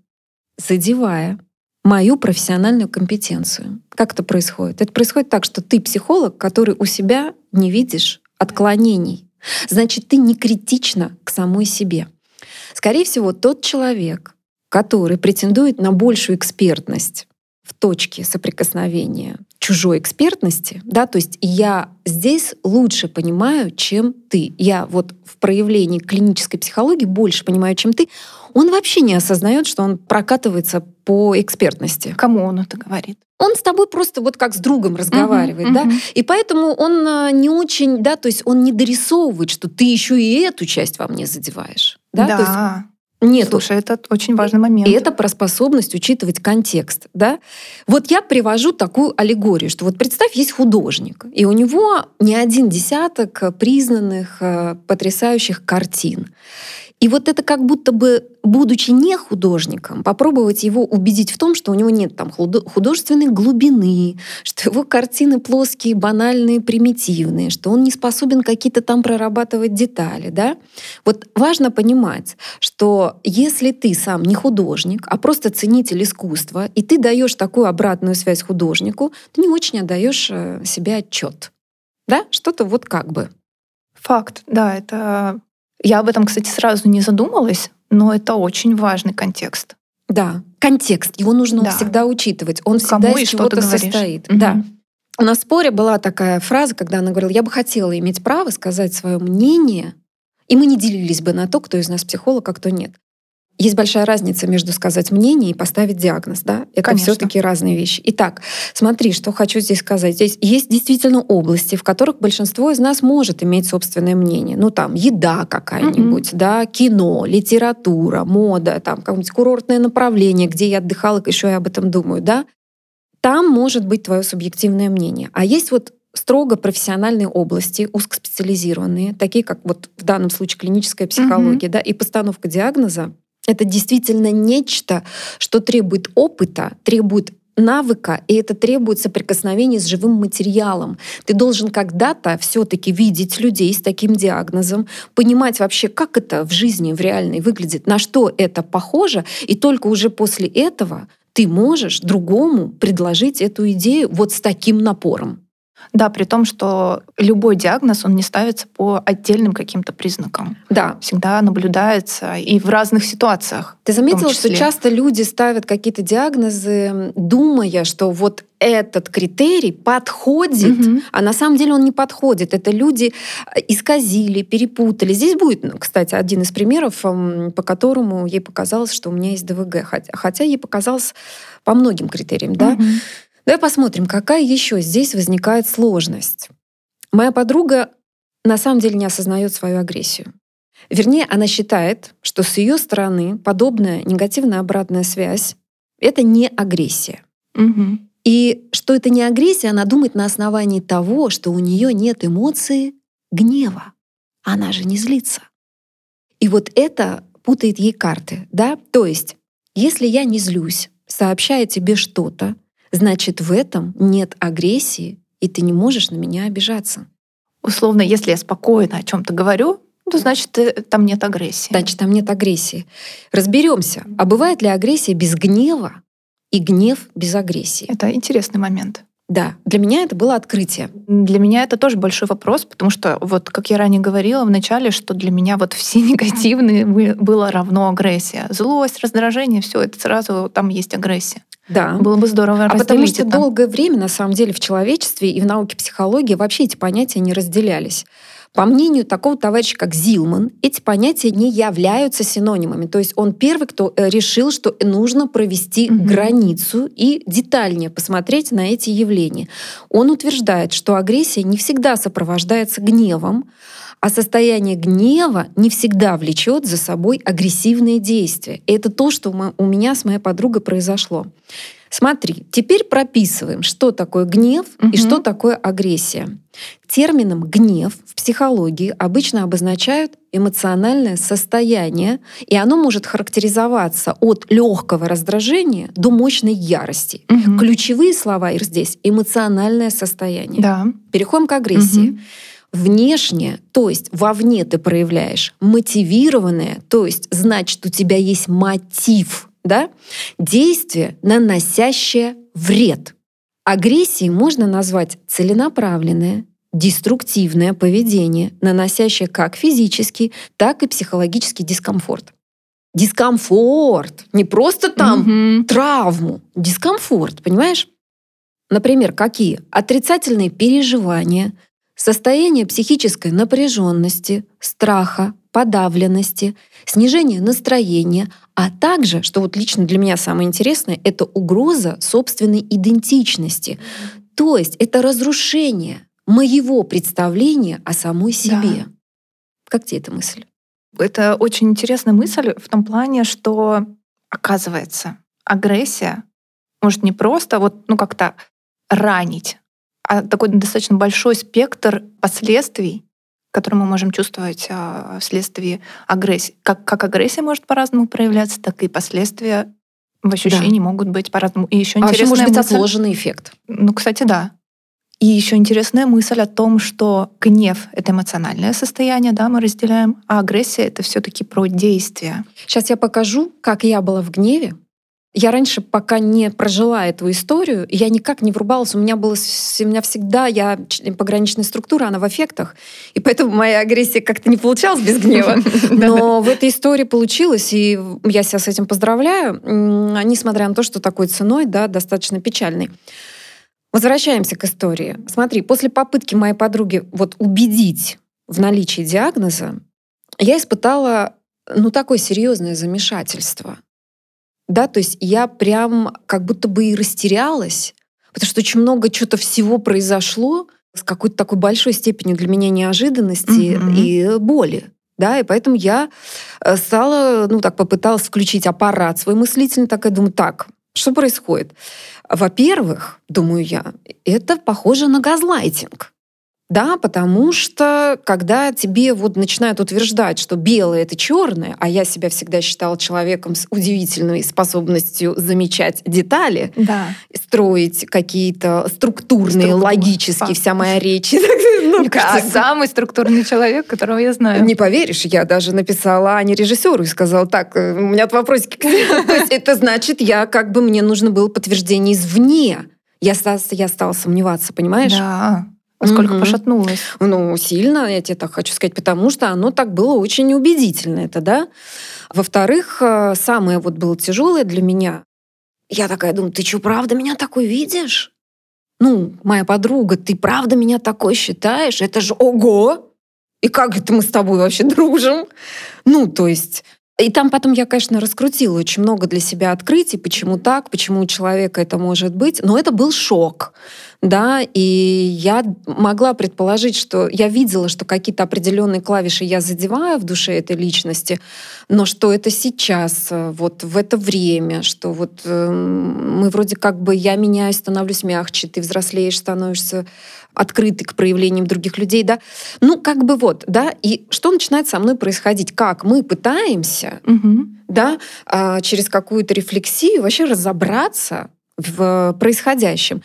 задевая мою профессиональную компетенцию. Как это происходит? Это происходит так, что ты психолог, который у себя не видишь отклонений. Значит, ты не критична к самой себе. Скорее всего, тот человек, который претендует на большую экспертность в точке соприкосновения чужой экспертности, да, то есть я здесь лучше понимаю, чем ты. Я вот в проявлении клинической психологии больше понимаю, чем ты. Он вообще не осознает, что он прокатывается по экспертности. Кому он это говорит? Он с тобой просто вот как с другом разговаривает, Мгм, да, мгм. и поэтому он а, не очень, да, то есть он не дорисовывает, что ты еще и эту часть во мне задеваешь, да, Да. то есть нет Слушай, это очень важный момент. и это про способность учитывать контекст. Да? Вот я привожу такую аллегорию, что вот представь, есть художник, и у него не один десяток признанных э, потрясающих картин. И вот это как будто бы, будучи не художником, попробовать его убедить в том, что у него нет там худо- художественной глубины, что его картины плоские, банальные, примитивные, что он не способен какие-то там прорабатывать детали. Да? Вот важно понимать, что если ты сам не художник, а просто ценитель искусства, и ты даешь такую обратную связь художнику, ты не очень отдаешь э, себе отчет. Да? Что-то вот как бы. Факт, да, это... Я об этом, кстати, сразу не задумалась, Но это очень важный контекст. Да, контекст. Его нужно да. всегда учитывать. Он всегда Кому из чего-то состоит. Угу. Да. У нас в споре была такая фраза, когда она говорила, я бы хотела иметь право сказать свое мнение, и мы не делились бы на то, кто из нас психолог, а кто нет. Есть большая разница между сказать мнение и поставить диагноз, да? Это все-таки разные вещи. Итак, смотри, что хочу здесь сказать. Здесь есть действительно области, в которых большинство из нас может иметь собственное мнение. Ну там еда какая-нибудь, mm-hmm. да, кино, литература, мода, там какое-нибудь курортное направление, где я отдыхала, еще и об этом думаю, да? Там может быть твое субъективное мнение. А есть вот строго профессиональные области, узкоспециализированные, такие как вот в данном случае клиническая психология, mm-hmm. да, и постановка диагноза, это действительно нечто, что требует опыта, требует навыка, и это требует соприкосновения с живым материалом. Ты должен когда-то все-таки видеть людей с таким диагнозом, понимать вообще, как это в жизни, в реальной выглядит, на что это похоже, и только уже после этого ты можешь другому предложить эту идею вот с таким напором. Да, при том, что любой диагноз, он не ставится по отдельным каким-то признакам. Да. Всегда наблюдается и в разных ситуациях. Ты заметила, что часто люди ставят какие-то диагнозы, думая, что вот этот критерий подходит, угу. а на самом деле он не подходит. Это люди э, исказили, перепутали. Здесь будет, кстати, один из примеров, по которому ей показалось, что у меня есть ДВГ, хотя, хотя ей показалось по многим критериям, да. Угу. Давай посмотрим, какая еще здесь возникает сложность. Моя подруга на самом деле не осознает свою агрессию. Вернее, она считает, что с ее стороны подобная негативная обратная связь — это не агрессия. Угу. И что это не агрессия, она думает на основании того, что у нее нет эмоции гнева. Она же не злится. И вот это путает ей карты, да? То есть, если я не злюсь, сообщая тебе что-то, значит, в этом нет агрессии, и ты не можешь на меня обижаться. Условно, если я спокойно о чем-то говорю, то значит, там нет агрессии. Значит, там нет агрессии. Разберемся, а бывает ли агрессия без гнева и гнев без агрессии? Это интересный момент. Да, для меня это было открытие. Для меня это тоже большой вопрос, потому что вот, как я ранее говорила в начале, что для меня вот все негативные было равно агрессия. Злость, раздражение, все это сразу там есть агрессия. Да. Было бы здорово А потому что это. долгое время, на самом деле, в человечестве и в науке психологии вообще эти понятия не разделялись. По мнению такого товарища, как Зилман, эти понятия не являются синонимами. То есть он первый, кто э, решил, что нужно провести угу. границу и детальнее посмотреть на эти явления. Он утверждает, что агрессия не всегда сопровождается гневом, а состояние гнева не всегда влечет за собой агрессивные действия. И это то, что у меня с моей подругой произошло. Смотри, теперь прописываем, что такое гнев угу. и что такое агрессия. Термином гнев в психологии обычно обозначают эмоциональное состояние, и оно может характеризоваться от легкого раздражения до мощной ярости. Угу. Ключевые слова здесь эмоциональное состояние. Да. Переходим к агрессии. Угу внешне, то есть вовне ты проявляешь мотивированное, то есть значит у тебя есть мотив да? действие, наносящее вред. Агрессией можно назвать целенаправленное, деструктивное поведение, наносящее как физический, так и психологический дискомфорт. Дискомфорт, не просто там mm-hmm. травму, дискомфорт, понимаешь? Например, какие? Отрицательные переживания, состояние психической напряженности, страха, подавленности, снижение настроения, а также, что вот лично для меня самое интересное, это угроза собственной идентичности. То есть это разрушение моего представления о самой себе. Да. Как тебе эта мысль? Это очень интересная мысль в том плане, что оказывается, агрессия может не просто вот ну как-то ранить, такой достаточно большой спектр последствий которые мы можем чувствовать а, вследствие агрессии. Как, как агрессия может по-разному проявляться, так и последствия в ощущении да. могут быть по-разному. И еще а интересная может быть мысль, отложенный эффект. Ну, кстати, да. И еще интересная мысль о том, что гнев — это эмоциональное состояние, да, мы разделяем, а агрессия — это все таки про действие. Сейчас я покажу, как я была в гневе, Я раньше, пока не прожила эту историю, я никак не врубалась. У меня было, у меня всегда, я пограничная структура, она в эффектах, и поэтому моя агрессия как-то не получалась без гнева. Но в этой истории получилось, и я себя с этим поздравляю, несмотря на то, что такой ценой, да, достаточно печальный. Возвращаемся к истории. Смотри, после попытки моей подруги вот убедить в наличии диагноза, я испытала ну, такое серьезное замешательство. Да, то есть я прям как будто бы и растерялась, потому что очень много чего-то всего произошло с какой-то такой большой степенью для меня неожиданности mm-hmm. и боли. Да, и поэтому я э, стала, ну так, попыталась включить аппарат свой мыслительный, такая думаю, так, что происходит? Во-первых, думаю я, это похоже на газлайтинг. Да, потому что когда тебе вот начинают утверждать, что белое это черное, а я себя всегда считала человеком с удивительной способностью замечать детали, да. строить какие-то структурные, Структура. логические, вся моя речь. Ну, кажется, самый структурный человек, которого я знаю. Не поверишь, я даже написала Ане режиссеру и сказала, так, э, у меня тут вопросики. То есть это значит, я как бы мне нужно было подтверждение извне. Я я стала сомневаться, понимаешь? Да. Насколько угу. пошатнулось? Ну, сильно, я тебе так хочу сказать, потому что оно так было очень неубедительно, это, да. Во-вторых, э, самое вот было тяжелое для меня, я такая думаю, ты что, правда меня такой видишь? Ну, моя подруга, ты правда меня такой считаешь? Это же ого! И как это мы с тобой вообще дружим? Ну, то есть и там потом я, конечно, раскрутила очень много для себя открытий, почему так, почему у человека это может быть. Но это был шок. Да, и я могла предположить, что я видела, что какие-то определенные клавиши я задеваю в душе этой личности, но что это сейчас, э, вот в это время, что вот э, мы вроде как бы я меняюсь, становлюсь мягче, ты взрослеешь, становишься открытый к проявлениям других людей, да. Ну, как бы вот, да, и что начинает со мной происходить? Как мы пытаемся, угу. да, а, через какую-то рефлексию вообще разобраться в происходящем.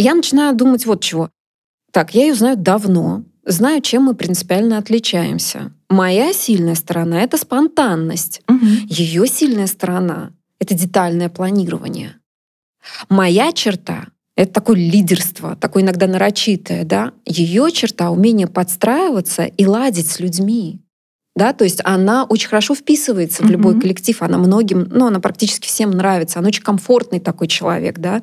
И я начинаю думать вот чего. Так, я ее знаю давно, знаю, чем мы принципиально отличаемся. Моя сильная сторона — это спонтанность. Угу. Ее сильная сторона — это детальное планирование. Моя черта это такое лидерство, такое иногда нарочитое, да. Ее черта — умение подстраиваться и ладить с людьми. Да, то есть она очень хорошо вписывается в любой mm-hmm. коллектив, она многим, ну, она практически всем нравится, она очень комфортный такой человек, да,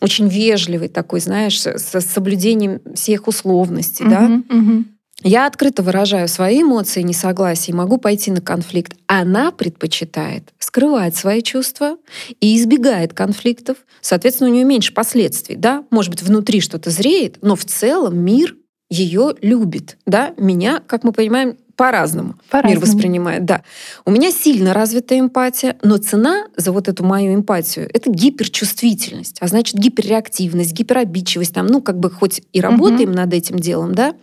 очень вежливый такой, знаешь, с соблюдением всех условностей, mm-hmm. да. Mm-hmm. Я открыто выражаю свои эмоции, несогласие, могу пойти на конфликт. Она предпочитает скрывать свои чувства и избегает конфликтов. Соответственно, у нее меньше последствий. Да? Может быть, внутри что-то зреет, но в целом мир ее любит. Да? Меня, как мы понимаем, по-разному, по мир воспринимает. Да. У меня сильно развитая эмпатия, но цена за вот эту мою эмпатию — это гиперчувствительность, а значит гиперреактивность, гиперобидчивость. Там, ну, как бы хоть и работаем угу. над этим делом, да,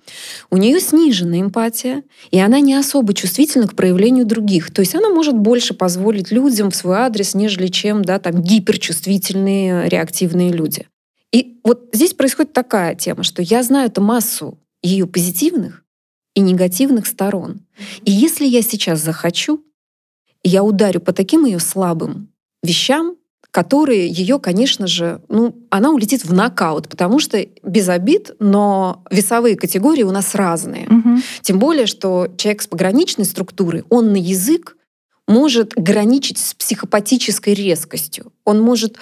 у нее снижена эмпатия, и она не особо чувствительна к проявлению других. То есть она может больше позволить людям в свой адрес, нежели чем, да, там, гиперчувствительные, реактивные люди. И вот здесь происходит такая тема, что я знаю эту массу ее позитивных, и негативных сторон. И если я сейчас захочу, я ударю по таким ее слабым вещам, которые ее, конечно же, ну, она улетит в нокаут, потому что без обид, но весовые категории у нас разные. Угу. Тем более, что человек с пограничной структурой, он на язык может граничить с психопатической резкостью. Он может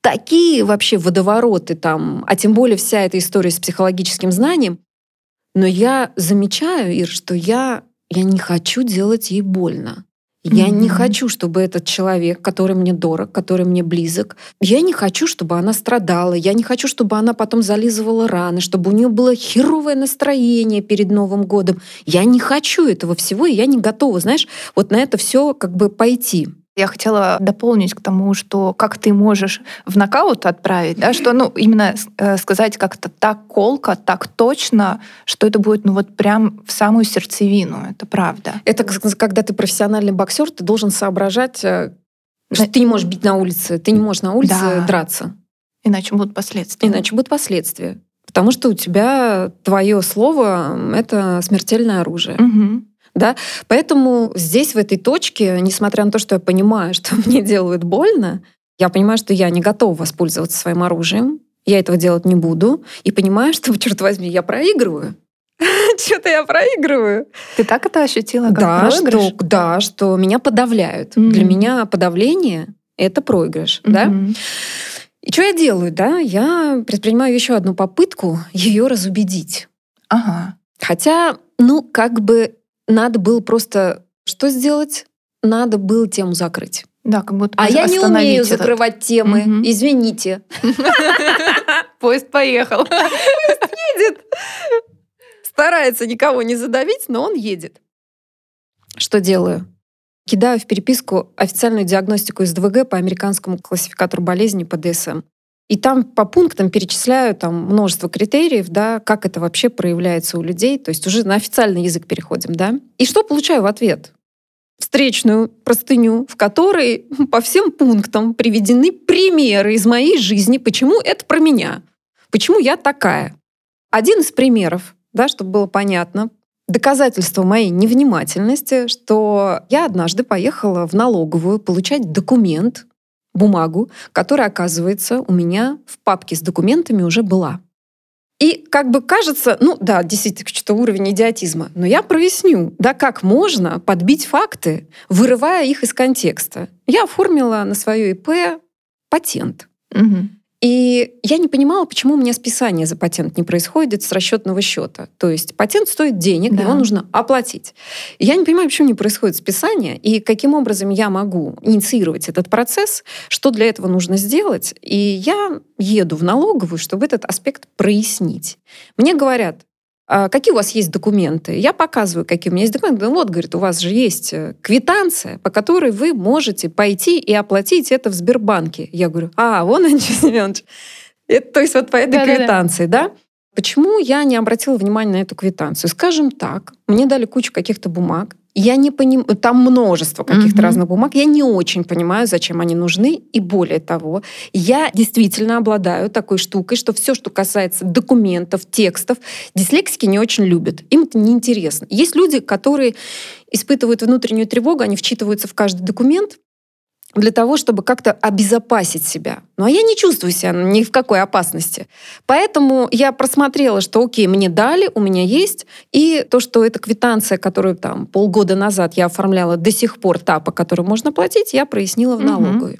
такие вообще водовороты там, а тем более вся эта история с психологическим знанием, но я замечаю, Ир, что я, я не хочу делать ей больно. Я mm-hmm. не хочу, чтобы этот человек, который мне дорог, который мне близок, я не хочу, чтобы она страдала, я не хочу, чтобы она потом зализывала раны, чтобы у нее было херовое настроение перед Новым годом. Я не хочу этого всего, и я не готова, знаешь, вот на это все как бы пойти. Я хотела дополнить к тому, что как ты можешь в нокаут отправить, да, что, ну, именно э, сказать как-то так колко, так точно, что это будет, ну, вот прям в самую сердцевину, это правда. Это когда ты профессиональный боксер, ты должен соображать, э, что ты не можешь бить на улице, ты не можешь на улице да. драться. Иначе будут последствия. Иначе будут последствия. Потому что у тебя твое слово — это смертельное оружие. Угу. Да? Поэтому здесь, в этой точке, несмотря на то, что я понимаю, что мне делают больно, Я понимаю, что я не готова воспользоваться своим оружием, я этого делать не буду, и понимаю, что, черт возьми, я проигрываю. Что-то я проигрываю. Ты так это ощутила, как да, проигрыш? что, да, что меня подавляют. Мгм. Для меня подавление — это проигрыш. Да? Мгм. И что я делаю? Да? Я предпринимаю еще одну попытку ее разубедить. Ага. Хотя, ну, как бы надо было просто что сделать? Надо было тему закрыть. Да, как будто А я не умею этот закрывать темы. Мгм. Извините. Поезд поехал. едет. Старается никого не задавить, но он едет. Что делаю? Кидаю в переписку официальную диагностику из ДВГ по американскому классификатору болезней по ДСМ. И там по пунктам перечисляю там множество критериев, да, как это вообще проявляется у людей. То есть уже на официальный язык переходим, да. И что получаю в ответ? Встречную простыню, в которой по всем пунктам приведены примеры из моей жизни, почему это про меня, почему я такая. Один из примеров, да, чтобы было понятно, доказательство моей невнимательности, что я однажды поехала в налоговую получать документ, бумагу, которая, оказывается, у меня в папке с документами уже была. И как бы кажется, ну да, действительно, что уровень идиотизма. Но я проясню, да, как можно подбить факты, вырывая их из контекста. Я оформила на свое ИП патент. Мгм. И я не понимала, почему у меня списание за патент не происходит с расчетного счета. То есть патент стоит денег, Да. его нужно оплатить. И я не понимаю, почему не происходит списание, и каким образом я могу инициировать этот процесс, что для этого нужно сделать. И я еду в налоговую, чтобы этот аспект прояснить. Мне говорят, «А какие у вас есть документы? Я показываю, какие у меня есть документы. Ну вот, говорит, у вас же есть э, квитанция, по которой вы можете пойти и оплатить это в Сбербанке. Я говорю, а, вон Андрей Семенович. Это, то есть вот по этой Да-да-да. квитанции, да? Почему я не обратила внимания на эту квитанцию? Скажем так, мне дали кучу каких-то бумаг, я не понимаю, там множество каких-то Мгм. разных бумаг, я не очень понимаю, зачем они нужны, и более того, я действительно обладаю такой штукой, что все, что касается документов, текстов, дислексики не очень любят. Им это неинтересно. Есть люди, которые испытывают внутреннюю тревогу, они вчитываются в каждый документ, для того, чтобы как-то обезопасить себя. Ну а я не чувствую себя ни в какой опасности. Поэтому я просмотрела, что окей, мне дали, у меня есть, и то, что эта квитанция, которую там полгода назад я оформляла, до сих пор та, по которой можно платить, я прояснила в налоговой.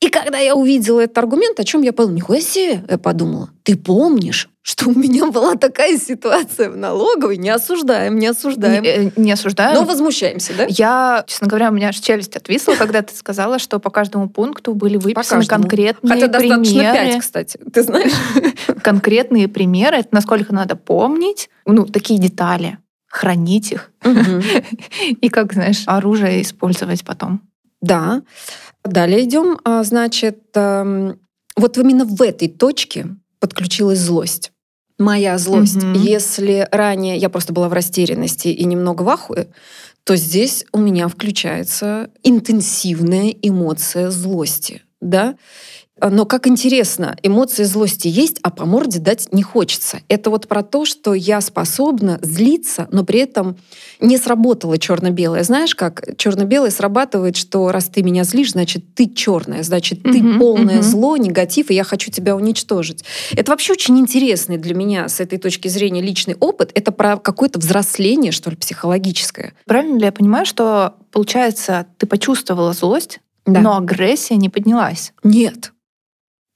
И когда я увидела этот аргумент, о чем я подумала, нихуя себе, я подумала, ты помнишь, что у меня была такая ситуация в налоговой? Не осуждаем, не осуждаем. Не, э, не осуждаю. Но возмущаемся, да? Я, честно говоря, у меня аж челюсть отвисла, когда ты сказала, что по каждому пункту были выписаны конкретные Хотя достаточно примеры. пять, кстати. Ты знаешь? Конкретные примеры, это насколько надо помнить, ну, такие детали, хранить их и, как, знаешь, оружие использовать потом. Да. Далее идем. А, Значит, эм, вот именно в этой точке подключилась злость. Моя злость. Мгм. Если ранее я просто была в растерянности и немного в ахуе, то здесь у меня включается интенсивная эмоция злости. Да? Но как интересно, эмоции злости есть, а по морде дать не хочется. Это вот про то, что я способна злиться, но при этом не сработало черно-белое. Знаешь, как черно-белое срабатывает, что раз ты меня злишь, значит, ты черная, значит, ты Мгм, полное мгм. зло, негатив, и я хочу тебя уничтожить. Это вообще очень интересный для меня с этой точки зрения личный опыт. Это про какое-то взросление, что ли, психологическое. Правильно ли я понимаю, что, получается, ты почувствовала злость, Да. но агрессия не поднялась? Нет.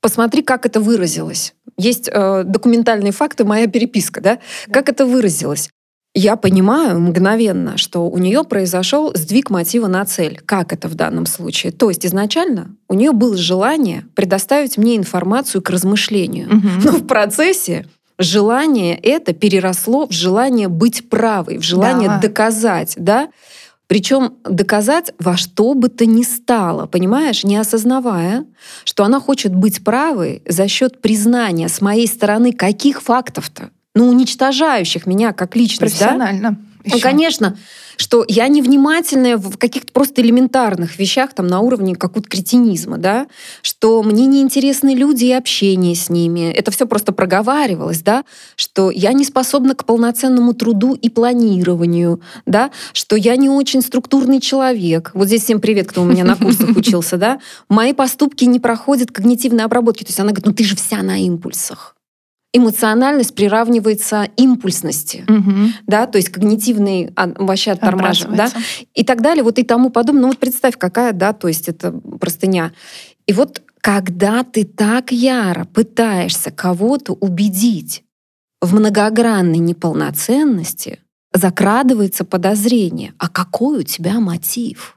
Посмотри, как это выразилось. Есть э, документальные факты, моя переписка, да? Как это выразилось? Я понимаю мгновенно, что у нее произошел сдвиг мотива на цель. Как это в данном случае? То есть изначально у нее было желание предоставить мне информацию к размышлению. Мгм. Но в процессе желание это переросло в желание быть правой, в желание Да. доказать, да? Причем доказать во что бы то ни стало, понимаешь, не осознавая, что она хочет быть правой за счет признания с моей стороны каких фактов-то? Ну, уничтожающих меня как личность, да? Профессионально. Ну, конечно, что я невнимательная в каких-то просто элементарных вещах, там, на уровне какого-то кретинизма, да, что мне неинтересны люди и общение с ними. Это все просто проговаривалось, да, что я не способна к полноценному труду и планированию, да, что я не очень структурный человек. Вот здесь всем привет, кто у меня на курсах учился, да. Мои поступки не проходят когнитивной обработки. То есть она говорит, ну ты же вся на импульсах эмоциональность приравнивается импульсности, угу. да, то есть когнитивный вообще оттормаживает, да, и так далее, вот и тому подобное. Ну вот представь, какая, да, то есть это простыня. И вот когда ты так яро пытаешься кого-то убедить в многогранной неполноценности, закрадывается подозрение, а какой у тебя мотив?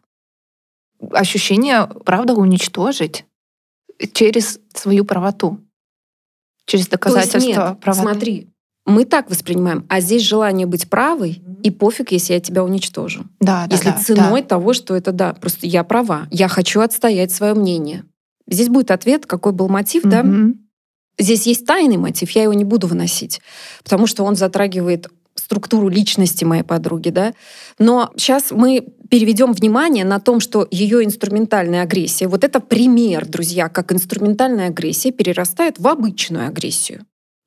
Ощущение, правда, уничтожить через свою правоту через доказательства То есть нет, правоты. Смотри, мы так воспринимаем, а здесь желание быть правой, и пофиг, если я тебя уничтожу. Да, да, если да, ценой да. того, что это да, просто я права, я хочу отстоять свое мнение. Здесь будет ответ, какой был мотив, mm-hmm. да? Здесь есть тайный мотив, я его не буду выносить, потому что он затрагивает структуру личности моей подруги, да. Но сейчас мы переведем внимание на том, что ее инструментальная агрессия, вот это пример, друзья, как инструментальная агрессия перерастает в обычную агрессию,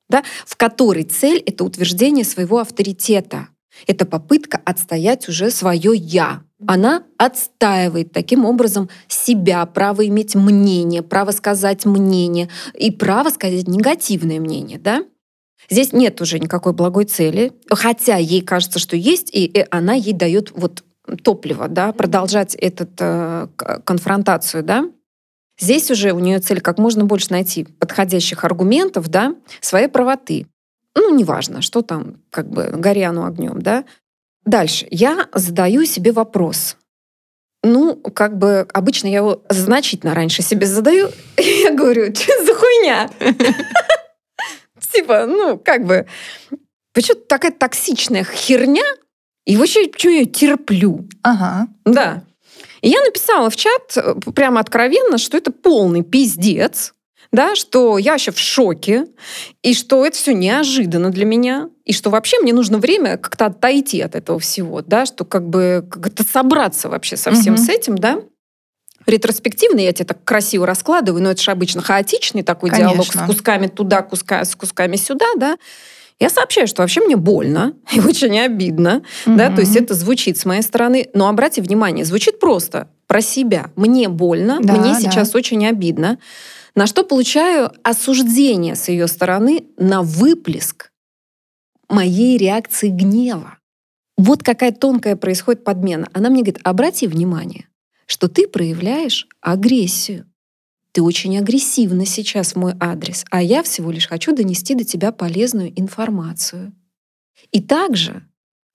да, в которой цель — это утверждение своего авторитета. Это попытка отстоять уже свое «я». Она отстаивает таким образом себя, право иметь мнение, право сказать мнение и право сказать негативное мнение. Да? Здесь нет уже никакой благой цели, хотя ей кажется, что есть, и она ей дает вот топливо, да, продолжать эту э, конфронтацию, да. Здесь уже у нее цель как можно больше найти подходящих аргументов, да, своей правоты. Ну, неважно, что там, как бы, горя оно огнем, да. Дальше. Я задаю себе вопрос. Ну, как бы обычно я его значительно раньше себе задаю. Я говорю, что за хуйня? Типа, ну, как бы, почему такая токсичная херня, и вообще, почему я терплю? Ага. Да. И я написала в чат э, прямо откровенно, что это полный пиздец, да, что я вообще в шоке, и что это все неожиданно для меня, и что вообще мне нужно время как-то отойти от этого всего, да, что как бы как-то собраться вообще со всем угу. с этим, да. Ретроспективно я тебе так красиво раскладываю, но это же обычно хаотичный такой Конечно. диалог с кусками туда, куска, с кусками сюда, да. Я сообщаю, что вообще мне больно и очень обидно, угу. да, то есть это звучит с моей стороны, но обратите внимание, звучит просто про себя. Мне больно, да, мне да. сейчас очень обидно. На что получаю осуждение с ее стороны на выплеск моей реакции гнева. Вот какая тонкая происходит подмена. Она мне говорит, обрати внимание, что ты проявляешь агрессию. Ты очень агрессивна сейчас в мой адрес, а я всего лишь хочу донести до тебя полезную информацию. И также,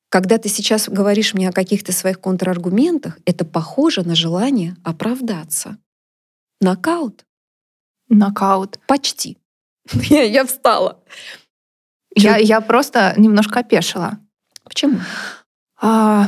когда ты сейчас говоришь мне о каких-то своих контраргументах, это похоже на желание оправдаться. Нокаут. Нокаут. Почти. Я, я встала. Я, я просто немножко опешила. Почему? А,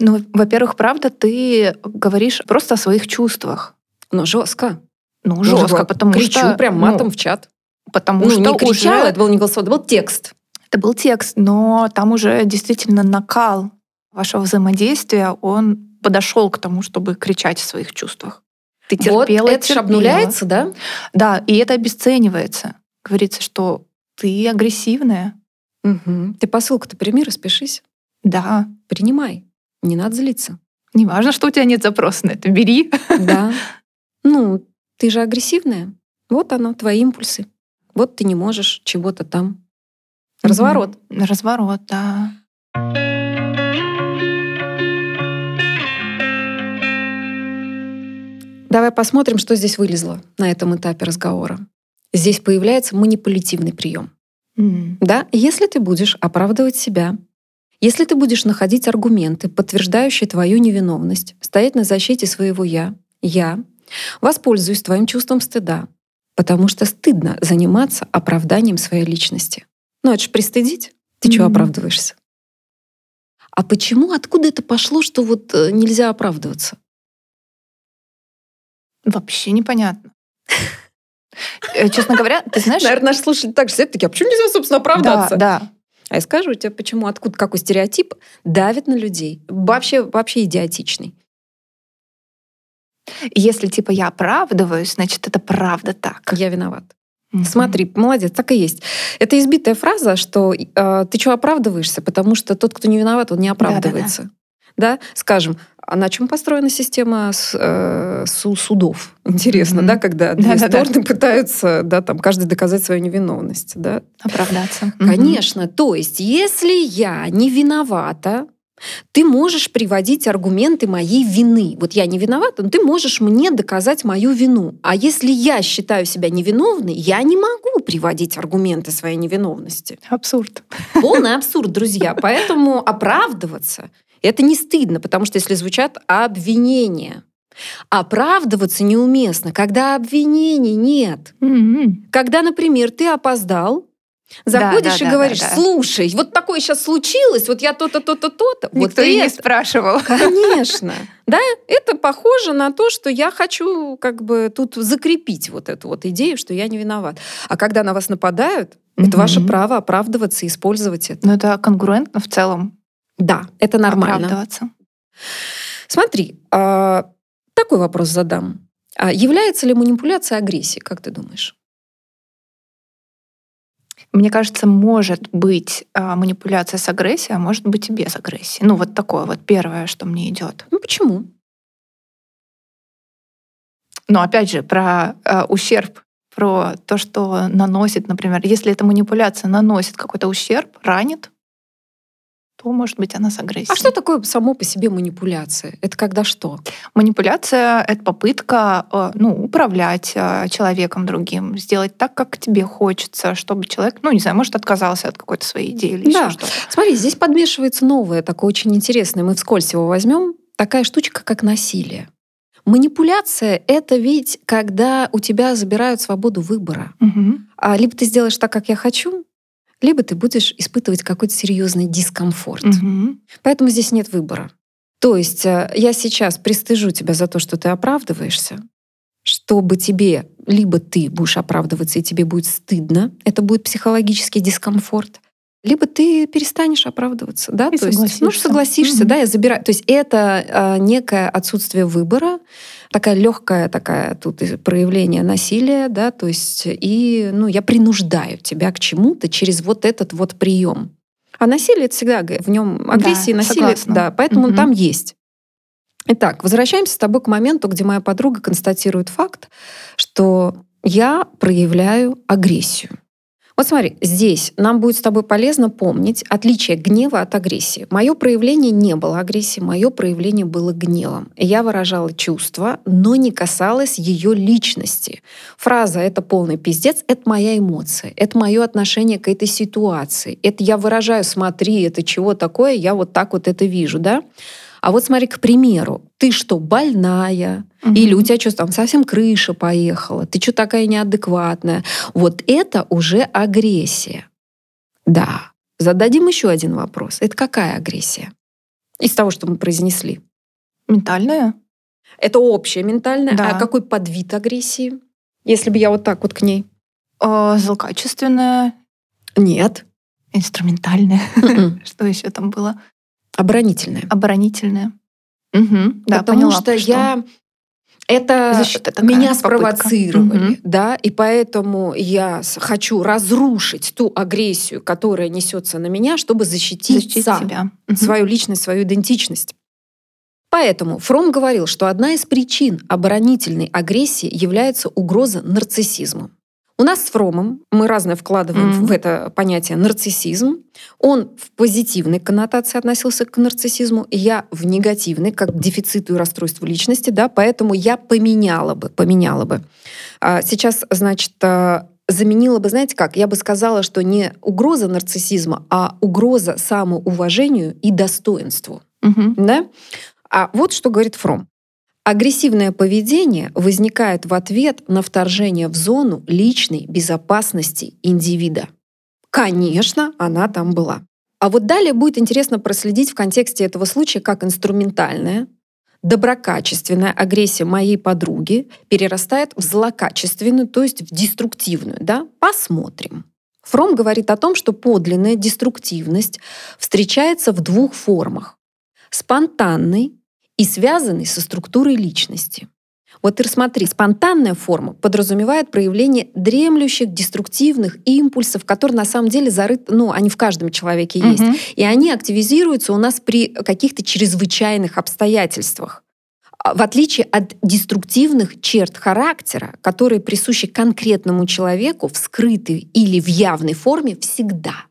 ну, во-первых, правда, ты говоришь просто о своих чувствах. Но жестко. Ну, ну жестко, ну, потому кричу что... прям матом ну, в чат. Потому ну, что не кричала, уже... это был не голосовой, это был текст. Это был текст, но там уже действительно накал вашего взаимодействия, он подошел к тому, чтобы кричать о своих чувствах. Ты терпела, вот это терпела. обнуляется, да? Да, и это обесценивается. Говорится, что ты агрессивная. Угу. Ты посылку-то прими, распишись. Да. Принимай. Не надо злиться. Не важно, что у тебя нет запроса на это. Бери. Да. Ну, ты же агрессивная. Вот оно, твои импульсы. Вот ты не можешь чего-то там. Разворот. Mm-hmm. Разворот, да. Давай посмотрим, что здесь вылезло на этом этапе разговора. Здесь появляется манипулятивный прием. Mm. Да, если ты будешь оправдывать себя, если ты будешь находить аргументы, подтверждающие твою невиновность, стоять на защите своего «я», «я», воспользуюсь твоим чувством стыда, потому что стыдно заниматься оправданием своей личности. Ну, это же пристыдить. Ты mm-hmm. чего оправдываешься? А почему, откуда это пошло, что вот э, нельзя оправдываться? Вообще непонятно. Э, честно говоря, ты знаешь... Наверное, наши слушатели так же сидят, такие, а почему нельзя, собственно, оправдаться? Да, да. А я скажу тебе, почему, откуда, какой стереотип давит на людей. Вообще, вообще идиотичный. Если типа я оправдываюсь, значит это правда так. Я виноват. Mm-hmm. Смотри, молодец, так и есть. Это избитая фраза, что э, ты что оправдываешься, потому что тот, кто не виноват, он не оправдывается. Да, скажем, а на чем построена система с, э, судов? Интересно, mm-hmm. да, когда две да, стороны да, пытаются, да, там, каждый доказать свою невиновность, да? Оправдаться. Конечно. Mm-hmm. То есть, если я не виновата, ты можешь приводить аргументы моей вины. Вот я не виновата, но ты можешь мне доказать мою вину. А если я считаю себя невиновной, я не могу приводить аргументы своей невиновности. Абсурд. Полный абсурд, друзья. Поэтому оправдываться это не стыдно, потому что если звучат обвинения, оправдываться неуместно, когда обвинений нет. Mm-hmm. Когда, например, ты опоздал, Заходишь да, да, и говоришь, да, да. слушай, вот такое сейчас случилось, вот я то-то, то-то, то-то. Никто вот и не спрашивал. Конечно. Да, это похоже на то, что я хочу как бы тут закрепить вот эту вот идею, что я не виноват. А когда на вас нападают, mm-hmm. это ваше право оправдываться и использовать это. Но это конгруентно в целом. Да, это нормально. Оправдываться. Смотри, а, такой вопрос задам. А является ли манипуляция агрессией, как ты думаешь? Мне кажется, может быть а, манипуляция с агрессией, а может быть и без агрессии. Ну, вот такое вот первое, что мне идет. Ну, почему? Но опять же, про э, ущерб, про то, что наносит, например, если эта манипуляция наносит какой-то ущерб, ранит, то, может быть, она с агрессией. А что такое само по себе манипуляция? Это когда что? Манипуляция — это попытка э, ну, управлять э, человеком другим, сделать так, как тебе хочется, чтобы человек, ну, не знаю, может, отказался от какой-то своей идеи или да. еще что-то. Смотри, здесь подмешивается новое, такое очень интересное. Мы вскользь его возьмем. Такая штучка, как насилие. Манипуляция — это ведь когда у тебя забирают свободу выбора. Угу. А либо ты сделаешь так, как я хочу, либо ты будешь испытывать какой-то серьезный дискомфорт. Угу. Поэтому здесь нет выбора. То есть э, я сейчас пристыжу тебя за то, что ты оправдываешься, чтобы тебе либо ты будешь оправдываться, и тебе будет стыдно, это будет психологический дискомфорт, либо ты перестанешь оправдываться, да, и то есть, ну, согласишься, mm да, я забираю. То есть это э, некое отсутствие выбора, такая легкая такая тут проявление насилия, да, то есть и, ну, я принуждаю тебя к чему-то через вот этот вот прием. А насилие это всегда в нем агрессия да, насилие, согласна. да, поэтому угу. там есть. Итак, возвращаемся с тобой к моменту, где моя подруга констатирует факт, что я проявляю агрессию. Вот смотри, здесь нам будет с тобой полезно помнить отличие гнева от агрессии. Мое проявление не было агрессией, мое проявление было гневом. Я выражала чувства, но не касалось ее личности. Фраза «это полный пиздец» — это моя эмоция, это мое отношение к этой ситуации. Это я выражаю «смотри, это чего такое, я вот так вот это вижу», да? А вот смотри, к примеру, ты что, больная? Угу. Или у тебя что, там совсем крыша поехала? Ты что такая неадекватная? Вот это уже агрессия. Да. Зададим еще один вопрос. Это какая агрессия? Из того, что мы произнесли. Ментальная. Это общая ментальная. Да. А какой подвид агрессии? Если бы я вот так вот к ней. Э, злокачественная. Нет. Инструментальная. Что еще там было? Оборонительная. Оборонительная. Угу, да, Потому поняла, что, что я это Защита такая, меня спровоцировали, угу. да, и поэтому я хочу разрушить ту агрессию, которая несется на меня, чтобы защитить, защитить сам, себя. Угу. свою личность, свою идентичность. Поэтому Фром говорил, что одна из причин оборонительной агрессии является угроза нарциссизму. У нас с Фромом, мы разное вкладываем mm-hmm. в это понятие нарциссизм. Он в позитивной коннотации относился к нарциссизму, я в негативной, как к дефициту и расстройству личности, да, поэтому я поменяла бы, поменяла бы. А сейчас, значит, а, заменила бы, знаете как, я бы сказала, что не угроза нарциссизма, а угроза самоуважению и достоинству. Mm-hmm. Да? А вот что говорит Фром. Агрессивное поведение возникает в ответ на вторжение в зону личной безопасности индивида. Конечно, она там была. А вот далее будет интересно проследить в контексте этого случая как инструментальная, доброкачественная агрессия моей подруги перерастает в злокачественную, то есть в деструктивную. Да? Посмотрим. Фром говорит о том, что подлинная деструктивность встречается в двух формах. Спонтанной и связанной со структурой личности. Вот ты рассмотри, спонтанная форма подразумевает проявление дремлющих, деструктивных импульсов, которые на самом деле зарыты, ну, они в каждом человеке есть. Угу. И они активизируются у нас при каких-то чрезвычайных обстоятельствах. А, в отличие от деструктивных черт характера, которые присущи конкретному человеку в скрытой или в явной форме всегда.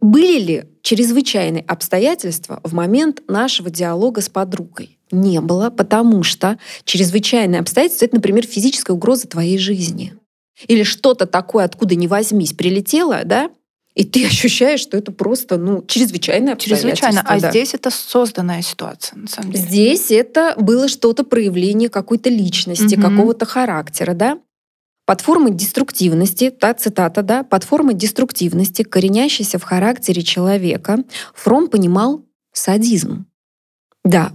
Были ли чрезвычайные обстоятельства в момент нашего диалога с подругой? Не было, потому что чрезвычайные обстоятельства — это, например, физическая угроза твоей жизни. Или что-то такое, откуда ни возьмись, прилетело, да, и ты ощущаешь, что это просто, ну, чрезвычайное Чрезвычайно. А да. здесь это созданная ситуация, на самом деле. Здесь это было что-то проявление какой-то личности, угу. какого-то характера, да? Под формой деструктивности, та цитата, да, под формой деструктивности, коренящейся в характере человека, Фром понимал садизм. Да,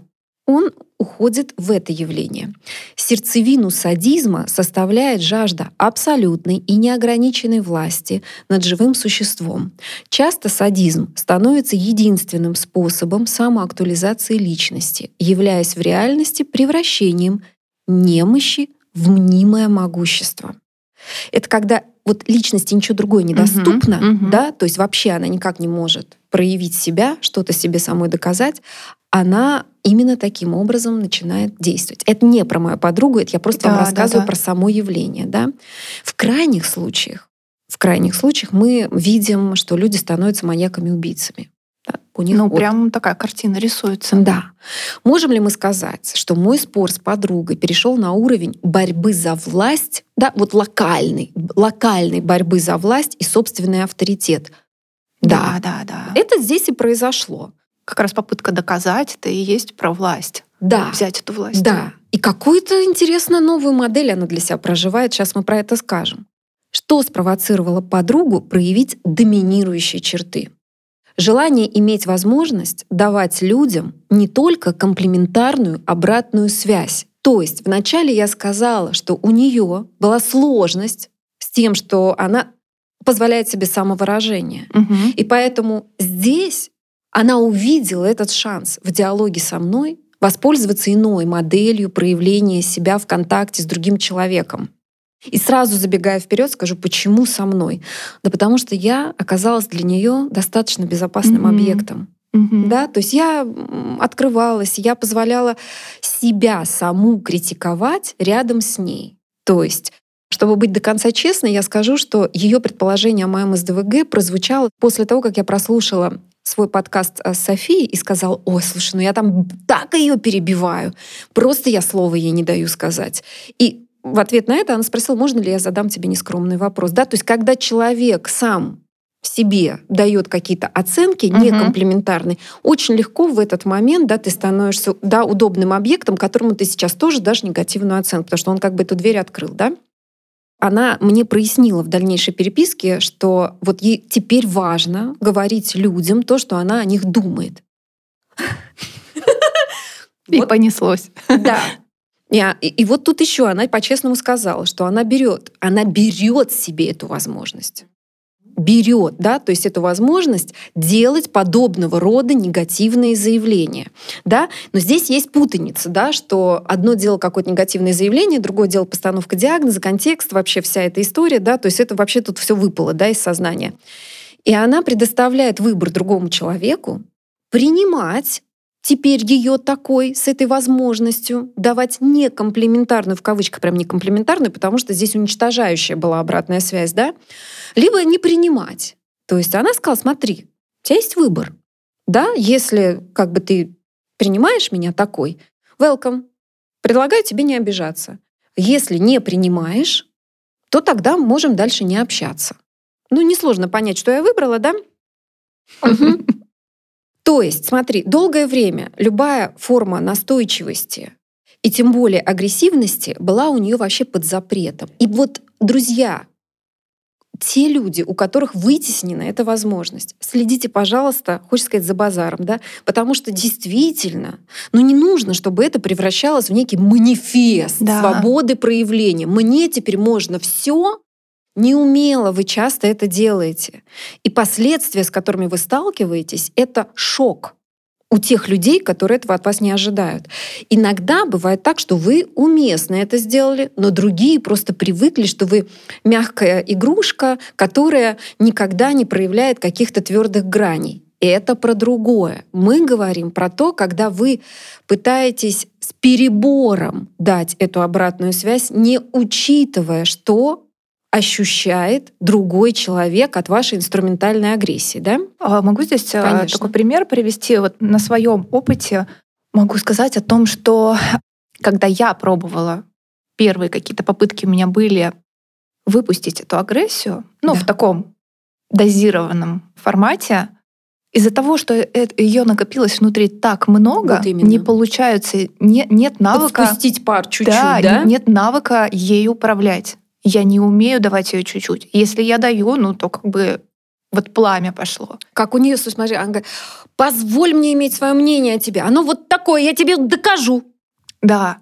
он уходит в это явление. Сердцевину садизма составляет жажда абсолютной и неограниченной власти над живым существом. Часто садизм становится единственным способом самоактуализации личности, являясь в реальности превращением немощи в мнимое могущество. Это когда вот личности ничего другое недоступно, uh-huh, uh-huh. да, то есть вообще она никак не может проявить себя, что-то себе самой доказать, она именно таким образом начинает действовать. Это не про мою подругу, это я просто да, вам рассказываю да, да. про само явление. Да? В крайних случаях, в крайних случаях мы видим, что люди становятся маньяками-убийцами. У них ну, вот... прям такая картина рисуется. Да. Можем ли мы сказать, что мой спор с подругой перешел на уровень борьбы за власть, да, вот локальной, локальной борьбы за власть и собственный авторитет? Да, да, да. да. Это здесь и произошло как раз попытка доказать это и есть про власть. Да. Взять эту власть. Да. И какую-то интересную новую модель она для себя проживает. Сейчас мы про это скажем. Что спровоцировало подругу проявить доминирующие черты? Желание иметь возможность давать людям не только комплементарную обратную связь. То есть вначале я сказала, что у нее была сложность с тем, что она позволяет себе самовыражение. Угу. И поэтому здесь она увидела этот шанс в диалоге со мной воспользоваться иной моделью проявления себя в контакте с другим человеком. И сразу забегая вперед, скажу, почему со мной? Да потому что я оказалась для нее достаточно безопасным mm-hmm. объектом. Mm-hmm. Да, то есть я открывалась, я позволяла себя саму критиковать рядом с ней. То есть чтобы быть до конца честной, я скажу, что ее предположение о моем СДВГ прозвучало после того, как я прослушала свой подкаст э, с Софией и сказал, ой, слушай, ну я там так ее перебиваю, просто я слова ей не даю сказать. И в ответ на это она спросила, можно ли я задам тебе нескромный вопрос. Да? То есть когда человек сам себе дает какие-то оценки угу. некомплементарные, очень легко в этот момент да, ты становишься да, удобным объектом, которому ты сейчас тоже дашь негативную оценку, потому что он как бы эту дверь открыл. Да? она мне прояснила в дальнейшей переписке, что вот ей теперь важно говорить людям то, что она о них думает. И понеслось. Да. И, и вот тут еще она по-честному сказала, что она берет, она берет себе эту возможность берет, да, то есть эту возможность делать подобного рода негативные заявления, да, но здесь есть путаница, да, что одно дело какое-то негативное заявление, другое дело постановка диагноза, контекст, вообще вся эта история, да, то есть это вообще тут все выпало, да, из сознания. И она предоставляет выбор другому человеку принимать теперь ее такой, с этой возможностью давать не комплементарную, в кавычках прям не комплементарную, потому что здесь уничтожающая была обратная связь, да, либо не принимать. То есть она сказала, смотри, у тебя есть выбор. Да, если как бы ты принимаешь меня такой, welcome, предлагаю тебе не обижаться. Если не принимаешь, то тогда можем дальше не общаться. Ну, несложно понять, что я выбрала, да? То есть, смотри, долгое время любая форма настойчивости и тем более агрессивности была у нее вообще под запретом. И вот, друзья, те люди, у которых вытеснена эта возможность, следите, пожалуйста, хочется сказать, за базаром, да, потому что действительно, ну не нужно, чтобы это превращалось в некий манифест да. свободы проявления. Мне теперь можно все, Неумело вы часто это делаете. И последствия, с которыми вы сталкиваетесь, это шок у тех людей, которые этого от вас не ожидают. Иногда бывает так, что вы уместно это сделали, но другие просто привыкли, что вы мягкая игрушка, которая никогда не проявляет каких-то твердых граней. Это про другое. Мы говорим про то, когда вы пытаетесь с перебором дать эту обратную связь, не учитывая, что ощущает другой человек от вашей инструментальной агрессии, да? А могу здесь а, Конечно. такой пример привести вот на своем опыте. Могу сказать о том, что когда я пробовала первые какие-то попытки у меня были выпустить эту агрессию, ну да. в таком дозированном формате, из-за того, что ее накопилось внутри так много, вот не получается, не, нет навыка... Подпустить пар чуть-чуть, да? да? Нет навыка ей управлять я не умею давать ее чуть-чуть. Если я даю, ну то как бы вот пламя пошло. Как у нее, смотри, она говорит, позволь мне иметь свое мнение о тебе. Оно вот такое, я тебе докажу. Да.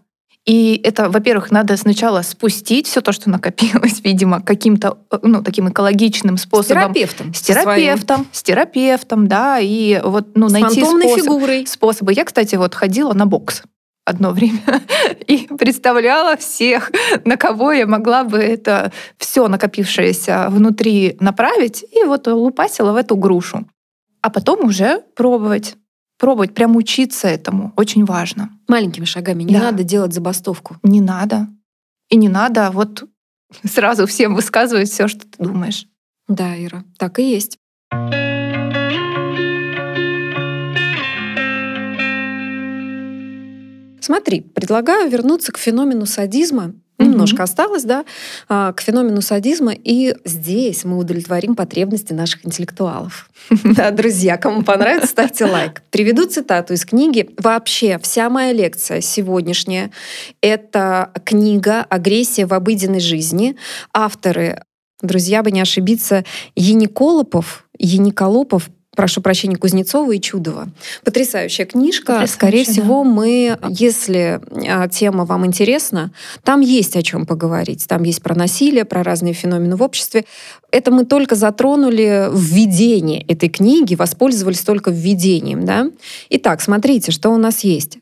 И это, во-первых, надо сначала спустить все то, что накопилось, видимо, каким-то, ну, таким экологичным способом. С терапевтом. С терапевтом, с терапевтом, да, и вот, ну, с найти способ, фигурой. способы. Я, кстати, вот ходила на бокс одно время и представляла всех, на кого я могла бы это все накопившееся внутри направить, и вот лупасила в эту грушу. А потом уже пробовать. Пробовать, прям учиться этому. Очень важно. Маленькими шагами. Не да. надо делать забастовку. Не надо. И не надо вот сразу всем высказывать все, что ты думаешь. Да, Ира, так и есть. Смотри, предлагаю вернуться к феномену садизма. Немножко mm-hmm. осталось, да, а, к феномену садизма. И здесь мы удовлетворим потребности наших интеллектуалов. Да, друзья, кому понравится, ставьте лайк. Приведу цитату из книги. Вообще, вся моя лекция сегодняшняя — это книга «Агрессия в обыденной жизни». Авторы друзья, бы не ошибиться, Ениколопов, Ениколопов прошу прощения, Кузнецова и Чудова. Потрясающая книжка. Потрясающая, Скорее да. всего, мы, если а, тема вам интересна, там есть о чем поговорить. Там есть про насилие, про разные феномены в обществе. Это мы только затронули введение этой книги, воспользовались только введением. Да? Итак, смотрите, что у нас есть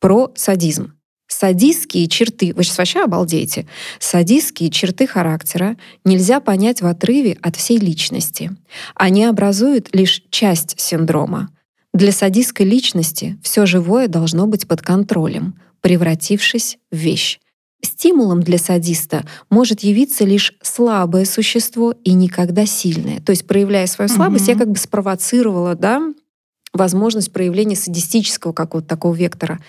про садизм. Садистские черты, вы сейчас вообще обалдеете, садистские черты характера нельзя понять в отрыве от всей личности. Они образуют лишь часть синдрома. Для садистской личности все живое должно быть под контролем, превратившись в вещь. Стимулом для садиста может явиться лишь слабое существо и никогда сильное. То есть, проявляя свою слабость, угу. я как бы спровоцировала, да, возможность проявления садистического какого-то такого вектора.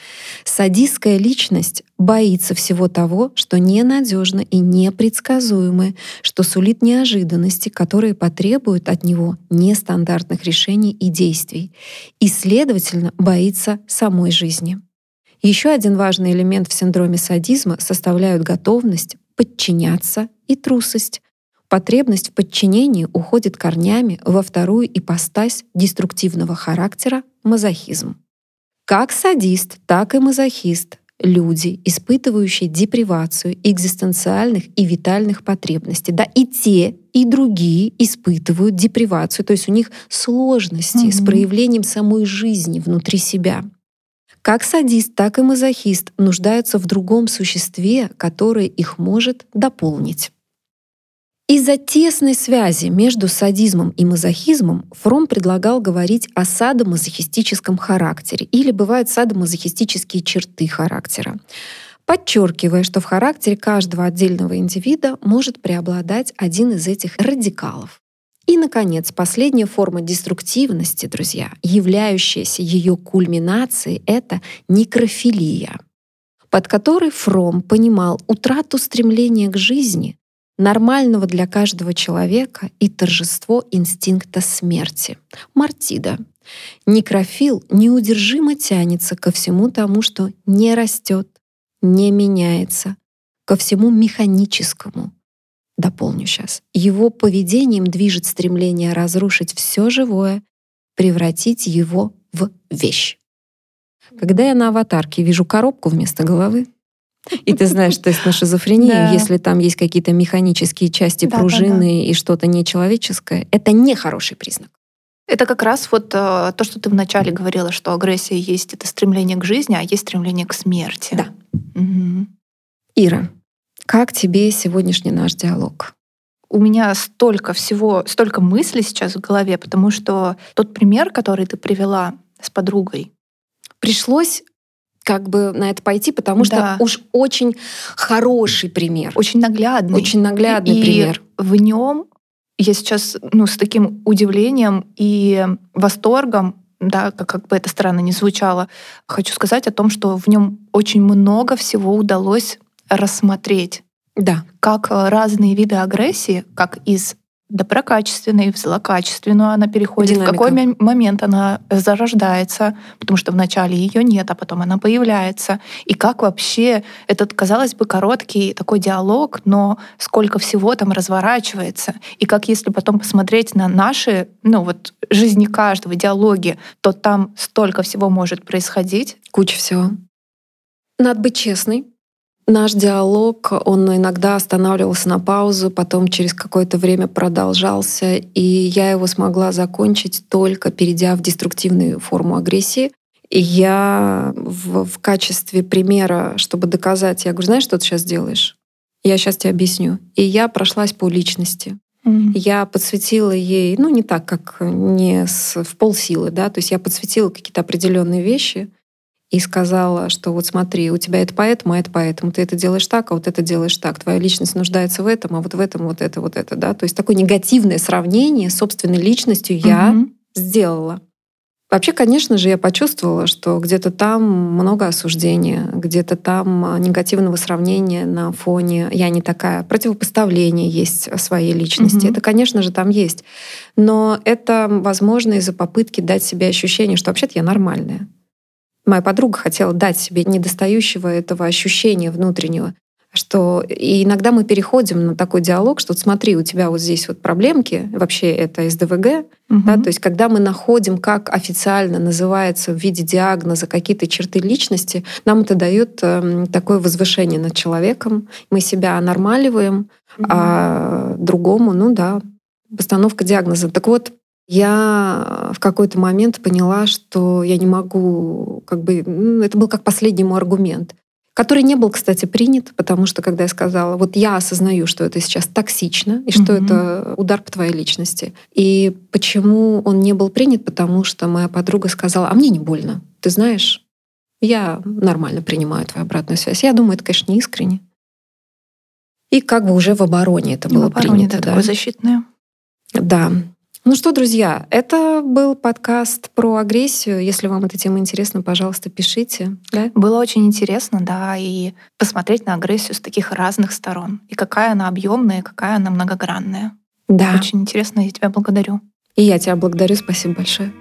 Садистская личность боится всего того, что ненадежно и непредсказуемо, что сулит неожиданности, которые потребуют от него нестандартных решений и действий, и, следовательно, боится самой жизни. Еще один важный элемент в синдроме садизма составляют готовность подчиняться и трусость, Потребность в подчинении уходит корнями во вторую ипостась деструктивного характера — мазохизм. Как садист, так и мазохист — люди, испытывающие депривацию экзистенциальных и витальных потребностей. Да, и те, и другие испытывают депривацию, то есть у них сложности mm-hmm. с проявлением самой жизни внутри себя. Как садист, так и мазохист нуждаются в другом существе, которое их может дополнить. Из-за тесной связи между садизмом и мазохизмом Фром предлагал говорить о садомазохистическом характере или бывают садомазохистические черты характера, подчеркивая, что в характере каждого отдельного индивида может преобладать один из этих радикалов. И, наконец, последняя форма деструктивности, друзья, являющаяся ее кульминацией, это некрофилия, под которой Фром понимал утрату стремления к жизни, нормального для каждого человека и торжество инстинкта смерти. Мартида. Некрофил неудержимо тянется ко всему тому, что не растет, не меняется, ко всему механическому. Дополню сейчас. Его поведением движет стремление разрушить все живое, превратить его в вещь. Когда я на аватарке вижу коробку вместо головы, И ты знаешь, что есть на шизофрении, да. если там есть какие-то механические части да, пружины да, да. и что-то нечеловеческое, это не хороший признак. Это как раз вот э, то, что ты вначале говорила, что агрессия есть это стремление к жизни, а есть стремление к смерти. Да. Угу. Ира, как тебе сегодняшний наш диалог? У меня столько всего, столько мыслей сейчас в голове, потому что тот пример, который ты привела с подругой, пришлось как бы на это пойти, потому что да. уж очень хороший пример. Очень наглядный. Очень наглядный и пример. В нем я сейчас ну, с таким удивлением и восторгом да, как, как бы это странно не звучало, хочу сказать о том, что в нем очень много всего удалось рассмотреть. Да. Как э, разные виды агрессии, как из доброкачественной в злокачественную она переходит, Динамика. в какой момент она зарождается, потому что вначале ее нет, а потом она появляется. И как вообще этот, казалось бы, короткий такой диалог, но сколько всего там разворачивается. И как если потом посмотреть на наши, ну вот, жизни каждого, диалоги, то там столько всего может происходить. Куча всего. Надо быть честной. Наш диалог, он иногда останавливался на паузу, потом через какое-то время продолжался, и я его смогла закончить только перейдя в деструктивную форму агрессии. И я в, в качестве примера, чтобы доказать, я говорю, знаешь, что ты сейчас делаешь? Я сейчас тебе объясню. И я прошлась по личности. Mm-hmm. Я подсветила ей, ну не так, как не с, в полсилы, да, то есть я подсветила какие-то определенные вещи, и сказала, что вот смотри, у тебя это поэтому, а это поэтому, ты это делаешь так, а вот это делаешь так, твоя личность нуждается в этом, а вот в этом вот это, вот это, да. То есть такое негативное сравнение с собственной личностью я угу. сделала. Вообще, конечно же, я почувствовала, что где-то там много осуждения, где-то там негативного сравнения на фоне «я не такая», противопоставление есть своей личности. Угу. Это, конечно же, там есть. Но это, возможно, из-за попытки дать себе ощущение, что вообще-то я нормальная. Моя подруга хотела дать себе недостающего этого ощущения внутреннего, что и иногда мы переходим на такой диалог, что вот смотри, у тебя вот здесь вот проблемки, вообще это СДВГ, угу. да, то есть когда мы находим, как официально называется в виде диагноза какие-то черты личности, нам это дает э, такое возвышение над человеком, мы себя нормаливаем, угу. а другому, ну да, постановка диагноза. Так вот, я в какой-то момент поняла, что я не могу, как бы, это был как последний мой аргумент, который не был, кстати, принят, потому что когда я сказала, вот я осознаю, что это сейчас токсично и что mm-hmm. это удар по твоей личности. И почему он не был принят? Потому что моя подруга сказала, а мне не больно. Ты знаешь, я нормально принимаю твою обратную связь. Я думаю, это, конечно, не искренне. И как бы уже в обороне это было в обороне, принято. Да, такое защитное. Да. Ну что, друзья, это был подкаст про агрессию. Если вам эта тема интересна, пожалуйста, пишите. Да? Было очень интересно, да, и посмотреть на агрессию с таких разных сторон. И какая она объемная, и какая она многогранная. Да. Очень интересно, я тебя благодарю. И я тебя благодарю, спасибо большое.